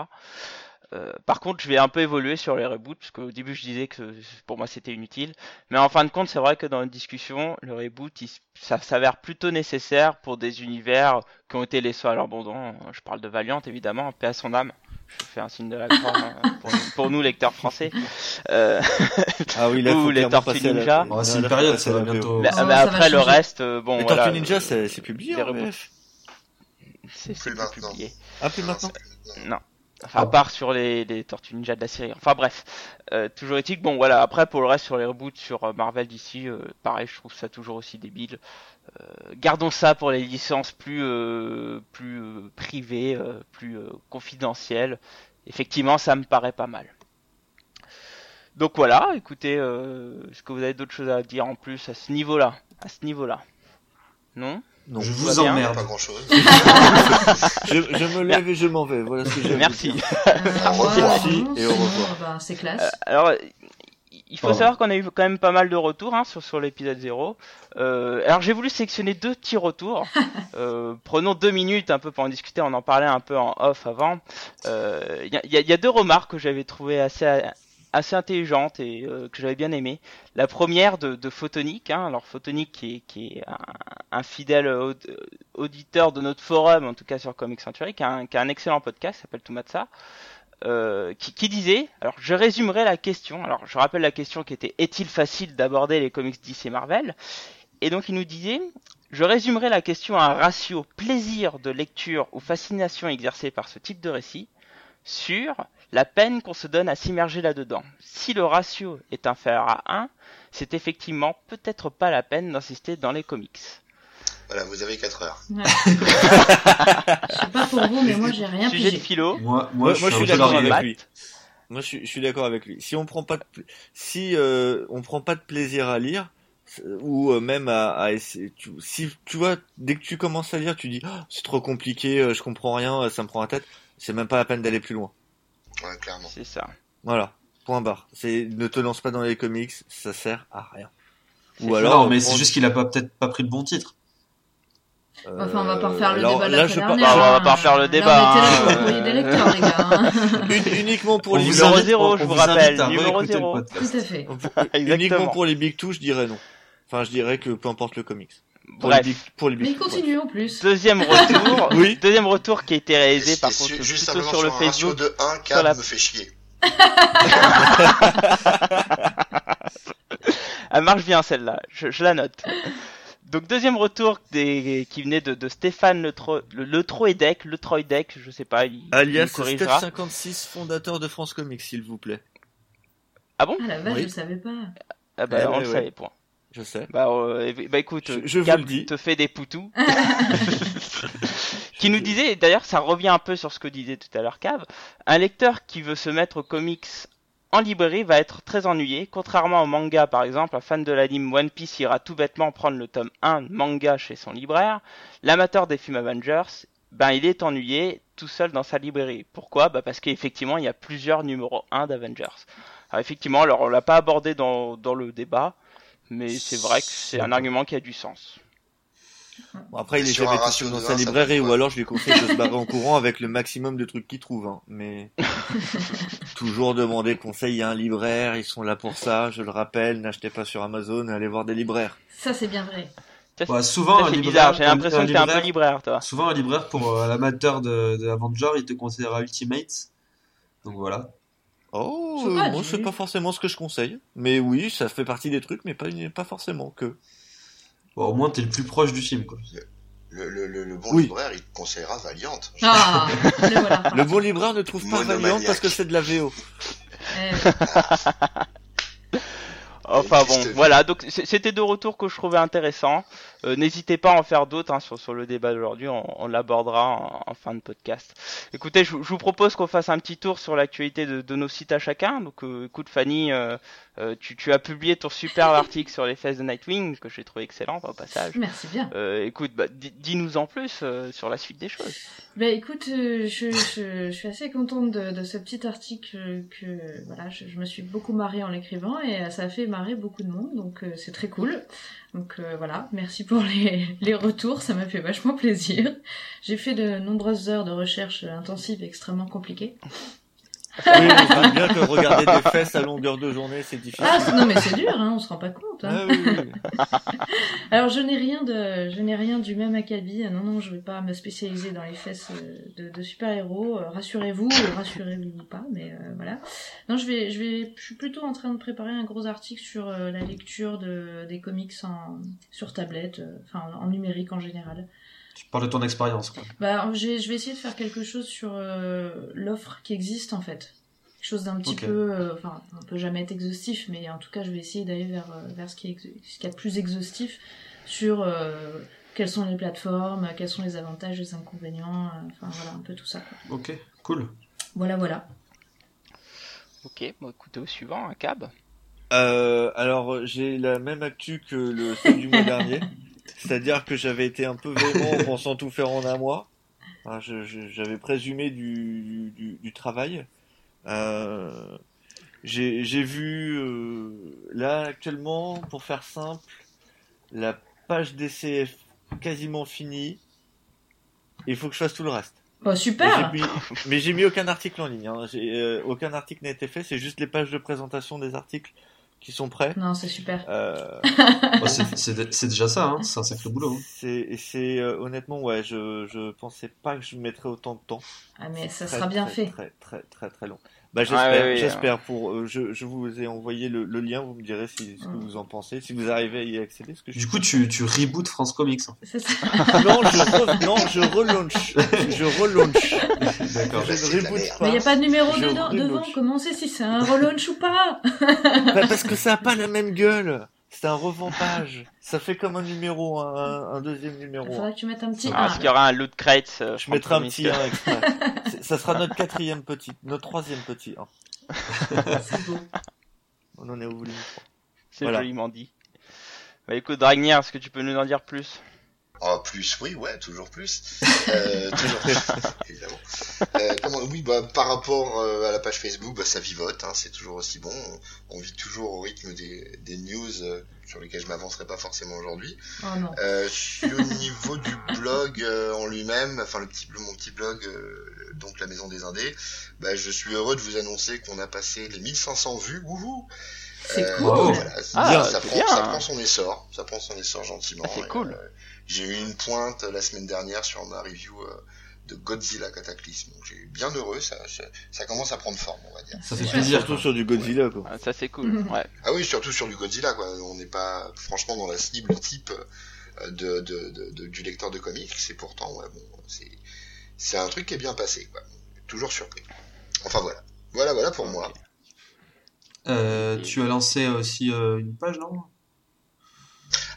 Euh, par contre, je vais un peu évoluer sur les reboots, parce qu'au début je disais que pour moi c'était inutile. Mais en fin de compte, c'est vrai que dans une discussion, le reboot, il, ça s'avère plutôt nécessaire pour des univers qui ont été laissés à l'abandon. Je parle de Valiant, évidemment, paix à son âme. Je fais un signe de la croix hein, pour, pour, nous, lecteurs français. Euh... Ah oui, là, ou les Tortues Ninja. Oh, c'est une période, ça va bientôt. Mais, Oh, mais ça après, le reste, euh, bon, Les voilà. Tortues Ninja, c'est publié. C'est publié. Ah, plus maintenant Non. Enfin, à part sur les, les Tortues Ninja de la série. Enfin bref, euh, toujours éthique. Bon voilà, après pour le reste sur les reboots sur euh, Marvel d'ici, euh, pareil, je trouve ça toujours aussi débile. Euh, gardons ça pour les licences plus euh, plus euh, privées, euh, plus euh, confidentielles. Effectivement, ça me paraît pas mal. Donc voilà, écoutez, euh, est-ce que vous avez d'autres choses à dire en plus à ce niveau-là? À ce niveau-là Non? Non. Je vous emmerde. Pas grand chose. Je, je me lève et je m'en vais. Voilà ce que j'ai Merci. Euh, revoir. voilà, Merci et au c'est- revoir. bah, c'est classe. Euh, alors, il faut savoir qu'on a eu quand même pas mal de retours hein, sur, sur l'épisode 0. Euh, alors j'ai voulu sélectionner deux petits retours. Euh, prenons deux minutes un peu pour en discuter, on en parlait un peu en off avant. Euh, Il y, a, il y a- il y a deux remarques que j'avais trouvées assez, assez intelligentes et euh, que j'avais bien aimées. La première de, de Photonic, hein, alors Photonic qui est, qui est un, fidèle aud- auditeur de notre forum, en tout cas sur Comic Century, qui a un, qui a un excellent podcast s'appelle Toumatsa. Euh, qui, qui disait, alors je résumerai la question, alors je rappelle la question qui était est-il facile d'aborder les comics DC et Marvel? Et donc il nous disait, je résumerai la question à un ratio plaisir de lecture ou fascination exercée par ce type de récit sur la peine qu'on se donne à s'immerger là-dedans. Si le ratio est inférieur à 1, c'est effectivement peut-être pas la peine d'insister dans les comics. Voilà, vous avez 4 heures. Ouais. Je sais pas pour vous, mais moi j'ai rien Sujet de philo, Moi, Moi, moi, je suis d'accord avec lui. Moi, je suis, je suis d'accord avec lui. Si on prend pas de, si euh, on prend pas de plaisir à lire, c'est- ou euh, même à, à essayer, tu, si tu vois, dès que tu commences à lire, tu dis Ah, c'est trop compliqué, euh, je comprends rien, euh, ça me prend la tête. C'est même pas la peine d'aller plus loin. Ouais, clairement. c'est ça. Voilà, point barre. C'est ne te lance pas dans les comics, ça sert à rien. C'est Ou alors, non, mais c'est juste qu'il a pas peut-être pas pris le bon titre. Enfin, on va pas refaire le débat là, la je. Bah, on va hein. pas refaire le Là, débat, on était là hein. pour le courrier des lecteurs, les gars. hein. Uniquement pour On les numéro invite- zéro, on je vous rappelle, numéro réécouter le zéro. podcast. Tout à fait. Exactement. uniquement pour les big two, je dirais non. Enfin, je dirais que peu importe le comics. Pour Bref. big, pour les Mais il continue en plus. Deuxième retour, Oui. deuxième retour qui a été réalisé par contre juste plutôt simplement sur le Facebook. de 1, sur 4 la- me fait chier. Elle marche bien celle-là, je, je la note. Donc deuxième retour des, qui venait de, de Stéphane Le, Tro, le, le Troedec, le Troedec, je sais pas, il, il Alias me corrigera. Steph56, fondateur de France Comics, s'il vous plaît. Ah bon? Ah la vache, Oui. je savais pas. Ah bah Ouais, on ouais, le ouais. savait point. Je sais. Bah, euh, bah écoute, Je- je vous Cap le dis. te fait des poutous. qui nous disait, d'ailleurs ça revient un peu sur ce que disait tout à l'heure Cave, un lecteur qui veut se mettre aux comics en librairie va être très ennuyé. Contrairement au manga par exemple, un fan de l'anime One Piece ira tout bêtement prendre le tome 1 de manga chez son libraire. L'amateur des films Avengers, ben il est ennuyé tout seul dans sa librairie. Pourquoi? Bah Parce qu'effectivement il y a plusieurs numéros 1 d'Avengers. Alors effectivement, alors on l'a pas abordé dans, dans le débat, mais c'est vrai que c'est un argument qui a du sens. Bon, après, il est jamais tout dans sa librairie, ou alors je lui conseille de se barrer en courant avec le maximum de trucs qu'il trouve. Hein. Mais toujours demander conseil à un libraire, ils sont là pour ça. Je le rappelle, n'achetez pas sur Amazon, allez voir des libraires. Ça c'est bien vrai. Ça, Bah, souvent, ça, un c'est libraire- bizarre, j'ai l'impression que t'es un peu libraire- libraire toi. Souvent, un libraire, pour euh, l'amateur de, de Avenger, il te conseillera Ultimate. Donc voilà. Oh, C'est euh, pas moi du- c'est pas forcément ce que je conseille. Mais oui, ça fait partie des trucs, mais pas, pas forcément que. Bon, au moins, t'es le plus proche du film, quoi. Le, le, le, le bon Oui. libraire, il te conseillera Valiant. Ah, le voilà. Le bon libraire ne trouve pas. Valiant parce que c'est de la VO. Eh, Enfin Enfin bon, voilà, donc c'était deux retours que je trouvais intéressants. Euh, n'hésitez pas à en faire d'autres hein, sur, sur le débat d'aujourd'hui, on, on l'abordera en, fin de podcast. Écoutez, je, vous propose qu'on fasse un petit tour sur l'actualité de, de, nos sites à chacun. Donc euh, écoute Fanny, euh, euh, tu, tu, as publié ton super article sur les fesses de Nightwing, que j'ai trouvé excellent au passage. Merci bien. écoute, bah, dis-nous en plus sur la suite des choses. Bah écoute, je, je, je, suis assez contente de, de, ce petit article que voilà, je, me suis beaucoup marrée en l'écrivant et ça a fait marrer beaucoup de monde, donc c'est très cool. Donc euh, voilà, merci pour les, retours, ça m'a fait vachement plaisir. J'ai fait de nombreuses heures de recherche intensive extrêmement compliquées. Oui, on bien que regarder des fesses à longueur de journée, c'est difficile. Ah, non, mais c'est dur, hein, on se rend pas compte. Hein. Ah, Alors, je n'ai rien de, je n'ai rien du même acabit. Non, non, je vais pas me spécialiser dans les fesses euh, de, de super-héros. Euh, rassurez-vous, ou rassurez-vous pas, mais euh, voilà. Non, je vais, je vais, je suis plutôt en train de préparer un gros article sur la lecture de, des comics en, sur tablette, enfin, en numérique en général. Tu parles de ton expérience, quoi. Bah, je vais essayer de faire quelque chose sur euh, l'offre qui existe, en fait. Quelque chose d'un petit peu... Euh, enfin, on peut jamais être exhaustif, mais en tout cas, je vais essayer d'aller vers, euh, vers ce qui est ce qu'il y a de plus exhaustif sur quelles sont les plateformes, quels sont les avantages, les inconvénients, enfin, voilà, un peu tout ça. Quoi. Ok, cool. Voilà, voilà. Ok, bon, écoutez, au suivant, un cab. alors, j'ai la même actu que le du mois dernier. C'est-à-dire que j'avais été un peu véhément en pensant tout faire en un mois. j'avais présumé du, du, travail. Euh, j'ai vu euh, là actuellement, pour faire simple, la page d'essai est quasiment finie. Il faut que je fasse tout le reste. Bah, super. Mais j'ai mis, aucun article en ligne. Hein. Euh, aucun article n'a été fait. C'est juste les pages de présentation des articles qui sont prêts. Non, c'est super. Euh... c'est déjà ça, hein. c'est un sacré boulot. Hein. C'est euh, honnêtement, ouais, je, je pensais pas que je mettrais autant de temps. Ah, mais ça sera bien fait. Très, très, très, très long. Bah, j'espère, j'espère. Pour, euh, je, je vous ai envoyé le, le, lien. Vous me direz si, ce que vous en pensez, si vous arrivez à y accéder. Ce que du coup, tu, tu rebootes France Comics. Hein. C'est ça. non, je non, je relaunch. Je relaunch. D'accord. Je ne reboot pas. Mais il n'y a pas de numéro dedans, devant. Comment on sait si c'est un relaunch ou pas? Bah, Parce que ça n'a pas la même gueule. C'est un revampage. ça fait comme un numéro, un, un deuxième numéro. Il faudrait que tu mettes un petit ah, Est-ce qu'il y aura un loot crate euh, Je mettrai un petit 1 extra. ça sera notre quatrième petit, notre troisième petit 1. C'est beau. On en est au volume 3. C'est joliment dit. Bah écoute, Dragnier, est-ce que tu peux nous en dire plus? Oh, plus, oui, ouais, toujours plus. Euh, toujours plus, évidemment. Euh, comment, oui, bah, par rapport euh, à la page Facebook, bah, ça vivote, hein, c'est toujours aussi bon. On, vit toujours au rythme des, des news euh, sur lesquelles je m'avancerai pas forcément aujourd'hui. Oh. Euh, le niveau du blog en lui-même, enfin le petit, mon petit blog, donc la Maison des Indés, bah, je suis heureux de vous annoncer qu'on a passé les 1500 vues. Wouhou c'est cool. Voilà, ah, ça, prend, ça, prend, son essor, ça prend son essor gentiment. C'est cool. J'ai eu une pointe la semaine dernière sur ma review euh, de Godzilla Cataclysme. Donc j'ai eu bien heureux, ça, ça, commence à prendre forme, on va dire. Ça fait plaisir, surtout sur du Godzilla, quoi. Ah, ça c'est cool, ouais. Ah oui, surtout sur du Godzilla, quoi. On n'est pas franchement dans la cible type euh, de, de, de, du lecteur de comics, c'est pourtant, ouais, bon, c'est, c'est un truc qui est bien passé, quoi. Toujours surpris. Enfin voilà. Voilà, voilà pour moi. Euh, tu as lancé aussi une page, non?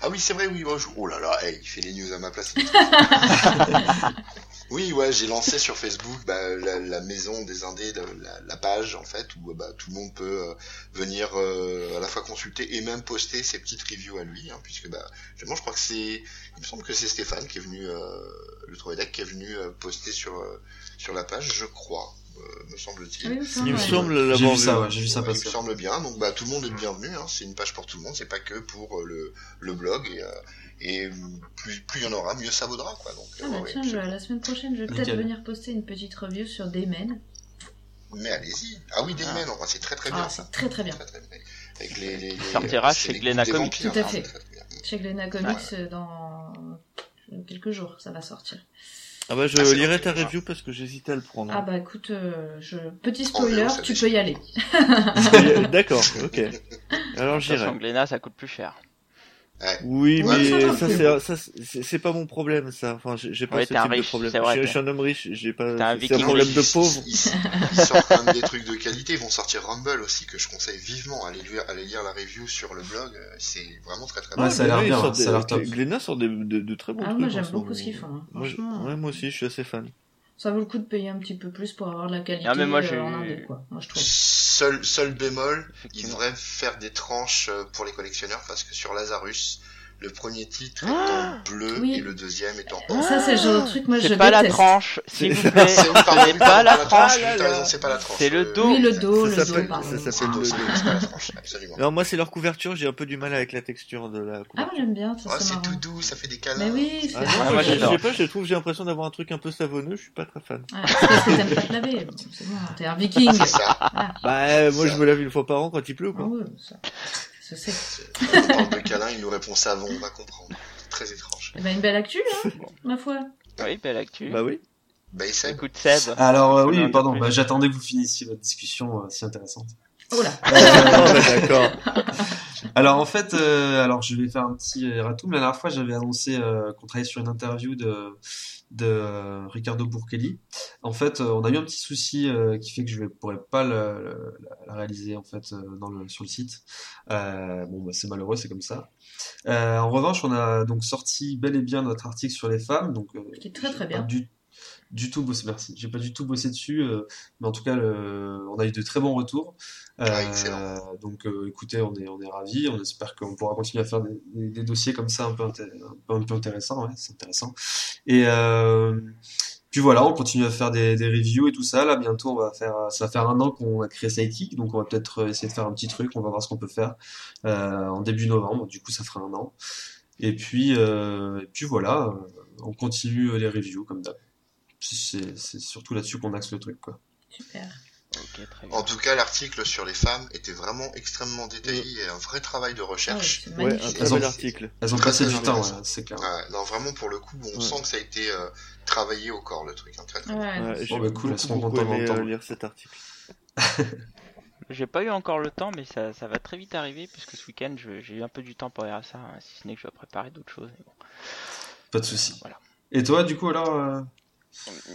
Ah oui, c'est vrai, oui. Oh, là là, il fait les news à ma place. oui, ouais, j'ai lancé sur Facebook bah, la, maison des indés, la, page en fait, où bah, tout le monde peut euh, venir euh, à la fois consulter et même poster ses petites reviews à lui, hein, puisque bah, je crois que c'est, il me semble que c'est Stéphane qui est venu, euh, le Troédec qui est venu poster sur sur la page, je crois. Euh, me semble-t-il. il me semble J'ai vu ça, ouais, j'ai vu ça passer. Il me semble bien. Donc, bah, tout le monde est bienvenu. Hein. C'est une page pour tout le monde. C'est pas que pour euh, le, le blog. Et, euh, et plus, plus il y en aura, mieux ça vaudra, quoi. Donc, ah, bah, tiens, la semaine prochaine, je vais peut-être venir poster une petite review sur Dayman. Mais allez-y. Ah oui, Dayman, ah. c'est très très bien. Ah, c'est très très bien. Avec les, les, les sortira chez Glena Comics. Tout à fait. Chez Glena Comics dans quelques jours, ça va sortir. Ah bah je ah, lirai ta review parce que j'hésitais à le prendre. Ah bah écoute, euh, je... petit spoiler, tu peux y aller. D'accord, ok. Alors j'irai. Glénat, ça coûte plus cher. Oui, mais ça, ça, c'est pas mon problème, ça. Enfin, j'ai pas ce type de problème. je, je, suis un homme riche, j'ai pas. C'est un problème de pauvre. Ils, sortent quand même des trucs de qualité. Ils vont sortir Rumble aussi, que je conseille vivement. Allez lire, allez lire la review sur le blog. C'est vraiment très très bon. Ouais, ça a l'air bien. Ça a l'air top. Glenna sort de, de, très bons ah, trucs. Moi, j'aime beaucoup ce qu'ils font. Hein. Franchement. Ouais, moi aussi, je suis assez fan. Ça vaut le coup de payer un petit peu plus pour avoir de la qualité ah, mais moi, euh, en indé, quoi. Moi, je trouve. Seul, seul bémol, ils devraient faire des tranches euh, pour les collectionneurs parce que sur Lazarus, le premier titre est en ah bleu et le deuxième est en orange. Ça, c'est le genre de truc, moi, je C'est pas la tranche, s'il vous plaît. C'est pas la tranche. C'est pas la tranche. C'est le dos. Oui, le dos, le dos, pardon. Ça s'appelle le dos. C'est pas la tranche, absolument. Alors, moi, c'est leur couverture, j'ai un peu du mal avec la texture de la couverture. Ah, moi, j'aime bien, ça, c'est tout doux, ça fait des câlins. Mais oui, c'est ah, moi, je sais pas, je trouve, j'ai l'impression d'avoir un truc un peu savonneux, je suis pas très fan. parce que t'aimes pas te laver. C'est bon, t'es un viking. C'est ça. Bah, moi, je me lave une fois par an quand il pleut, quoi. Je sais. On parle de câlin, il nous répond savon, on va comprendre très étrange. Eh ben, une belle actu, hein, ma foi. Oui, belle actu. Bah oui. Bah. Écoute, Seb. Alors, euh, oui, pardon, bah, j'attendais que vous finissiez votre discussion euh, si intéressante. Oh là. Euh, d'accord. alors en fait, euh, alors je vais faire un petit ratou. Mais la dernière fois, j'avais annoncé qu'on travaillait sur une interview de de Ricardo Burkelli. En fait, on a eu un petit souci qui fait que je ne pourrais pas la, réaliser en fait dans le, sur le site. bon, bah, c'est malheureux, c'est comme ça. Euh, en revanche, on a donc sorti bel et bien notre article sur les femmes, donc euh, qui est très très bien. Du, du tout bossé, merci. J'ai pas du tout bossé dessus, euh, mais en tout cas, le, on a eu de très bons retours. Euh, donc, écoutez, on est on est ravis. On espère qu'on pourra continuer à faire des, des, dossiers comme ça un peu, un peu, un peu intéressants. Ouais, c'est intéressant. Et puis voilà, on continue à faire des, des, reviews et tout ça. Là, bientôt, on va faire, ça va faire un an qu'on a créé Sidekick, donc on va peut-être essayer de faire un petit truc. On va voir ce qu'on peut faire euh, en début novembre. Du coup, ça fera un an. Et puis, euh, et puis voilà, euh, on continue les reviews comme d'hab. C'est surtout là-dessus qu'on axe le truc, quoi. Super. En tout cas, l'article sur les femmes était vraiment extrêmement détaillé et un vrai travail de recherche. Ah ouais, un très bel article. Elles ont passé du temps, c'est clair. non, vraiment, pour le coup, on sent que ça a été euh, travaillé au corps, le truc. Hein, très, très ouais, J'ai bah, cool, beaucoup, aimé euh, lire cet article. J'ai pas eu encore le temps, mais ça, ça va très vite arriver, puisque ce week-end, j'ai eu un peu du temps pour lire ça, hein, si ce n'est que je vais préparer d'autres choses. Bon. Pas de soucis. Voilà. Et toi, du coup, alors euh,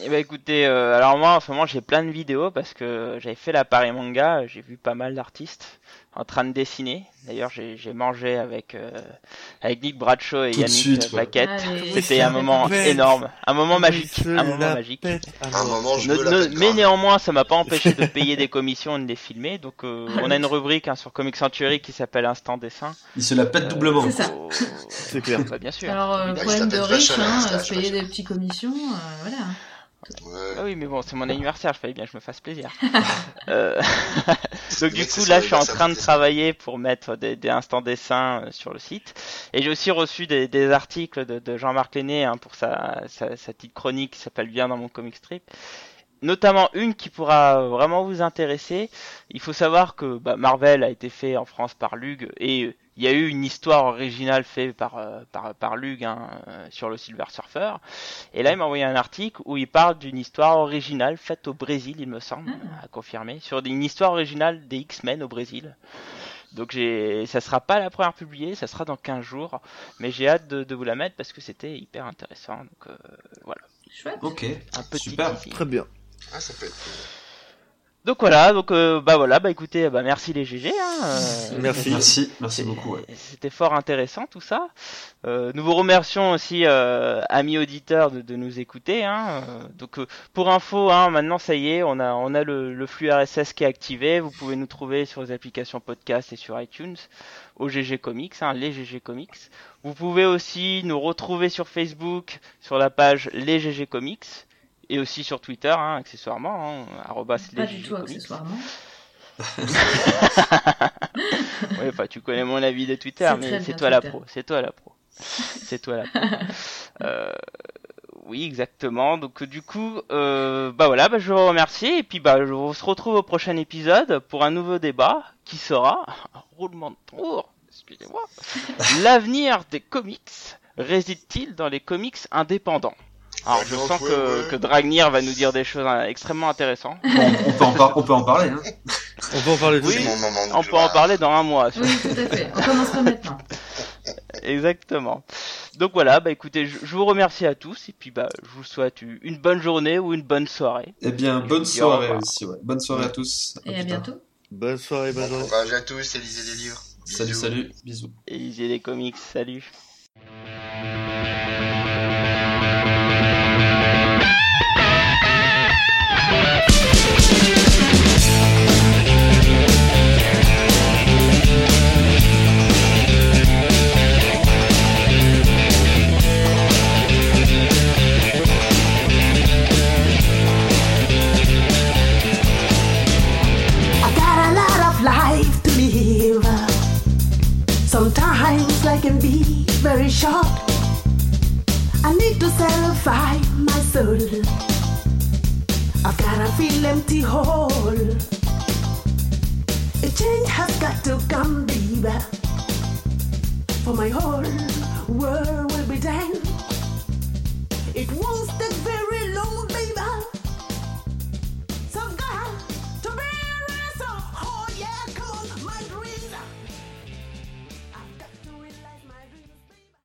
eh ben écoutez, euh, alors moi en ce moment j'ai plein de vidéos parce que j'avais fait la Paris Manga, j'ai vu pas mal d'artistes en train de dessiner. D'ailleurs j'ai mangé avec euh, avec Nick Bradshaw et Yannick Paquette. C'était un moment énorme, un moment magique, un moment magique. Un moment je mais néanmoins ça m'a pas empêché de payer des commissions et de les filmer. Donc euh, ah on a une rubrique hein, sur Comic Century qui s'appelle Instant Dessin. Il se la pète doublement. C'est clair. Bah, bien sûr. Alors problème de riche, hein, payer des petites commissions, voilà. Ah oui, mais bon, c'est mon anniversaire, je fallait bien que je me fasse plaisir. euh... Donc du coup, là, je suis en train de travailler pour mettre des, des instants dessins euh, sur le site. Et j'ai aussi reçu des, des articles de, de Jean-Marc Lenné hein, pour sa, sa, sa, petite chronique qui s'appelle Bien dans mon comic strip. Notamment une qui pourra vraiment vous intéresser. Il faut savoir que bah, Marvel a été fait en France par Lug et il y a eu une histoire originale faite par, euh, par, par Lug hein, euh, sur le Silver Surfer. Et là, il m'a envoyé un article où il parle d'une histoire originale faite au Brésil, il me semble, ah. à confirmer, sur une histoire originale des X-Men au Brésil. Donc j'ai, ça sera pas la première publiée, ça sera dans 15 jours, mais j'ai hâte de, de, vous la mettre parce que c'était hyper intéressant. Donc euh, voilà. Chouette. Ok. Un petit super. Très bien. Ah, ça peut être. Donc voilà, donc euh, bah voilà, bah écoutez, bah merci les GG. Hein, euh, merci, merci, merci beaucoup. Ouais. C'était fort intéressant tout ça. Euh, nous vous remercions aussi, euh, amis auditeurs, de, de nous écouter. Hein. donc pour info, hein, maintenant ça y est, on a on a le, le, flux RSS qui est activé. Vous pouvez nous trouver sur les applications podcast et sur iTunes, au GG Comics, hein, les GG Comics. Vous pouvez aussi nous retrouver sur Facebook, sur la page les GG Comics et aussi sur Twitter, hein, accessoirement, hein, Pas du tout accessoirement. oui, enfin, tu connais mon avis de Twitter, mais c'est toi, la pro, c'est toi la pro. C'est toi la pro. euh, oui, exactement. Donc du coup, euh, bah voilà, bah, je vous remercie et puis bah je vous retrouve au prochain épisode pour un nouveau débat qui sera un roulement de tambour. Excusez-moi. L'avenir des comics réside-t-il dans les comics indépendants? Alors je sens que, que Dragnir va nous dire des choses hein, extrêmement intéressantes. on, peut en on peut en parler. Hein. On peut en parler. Oui, on peut en parler dans un mois. Oui, tout à fait. On commence maintenant. Exactement. Donc voilà, bah écoutez, je, vous remercie à tous et puis bah je vous souhaite une bonne journée ou une bonne soirée. Eh bien, bonne soirée aussi, ouais. Bonne soirée à tous. et à bientôt. Bonne soirée, bonne journée. courage à tous et lisez des livres. Salut, salut, bisous. Et lisez des comics, salut. I need to satisfy my soul. I've gotta feel empty hole. A change has got to come, baby. For my whole world will be done. It take very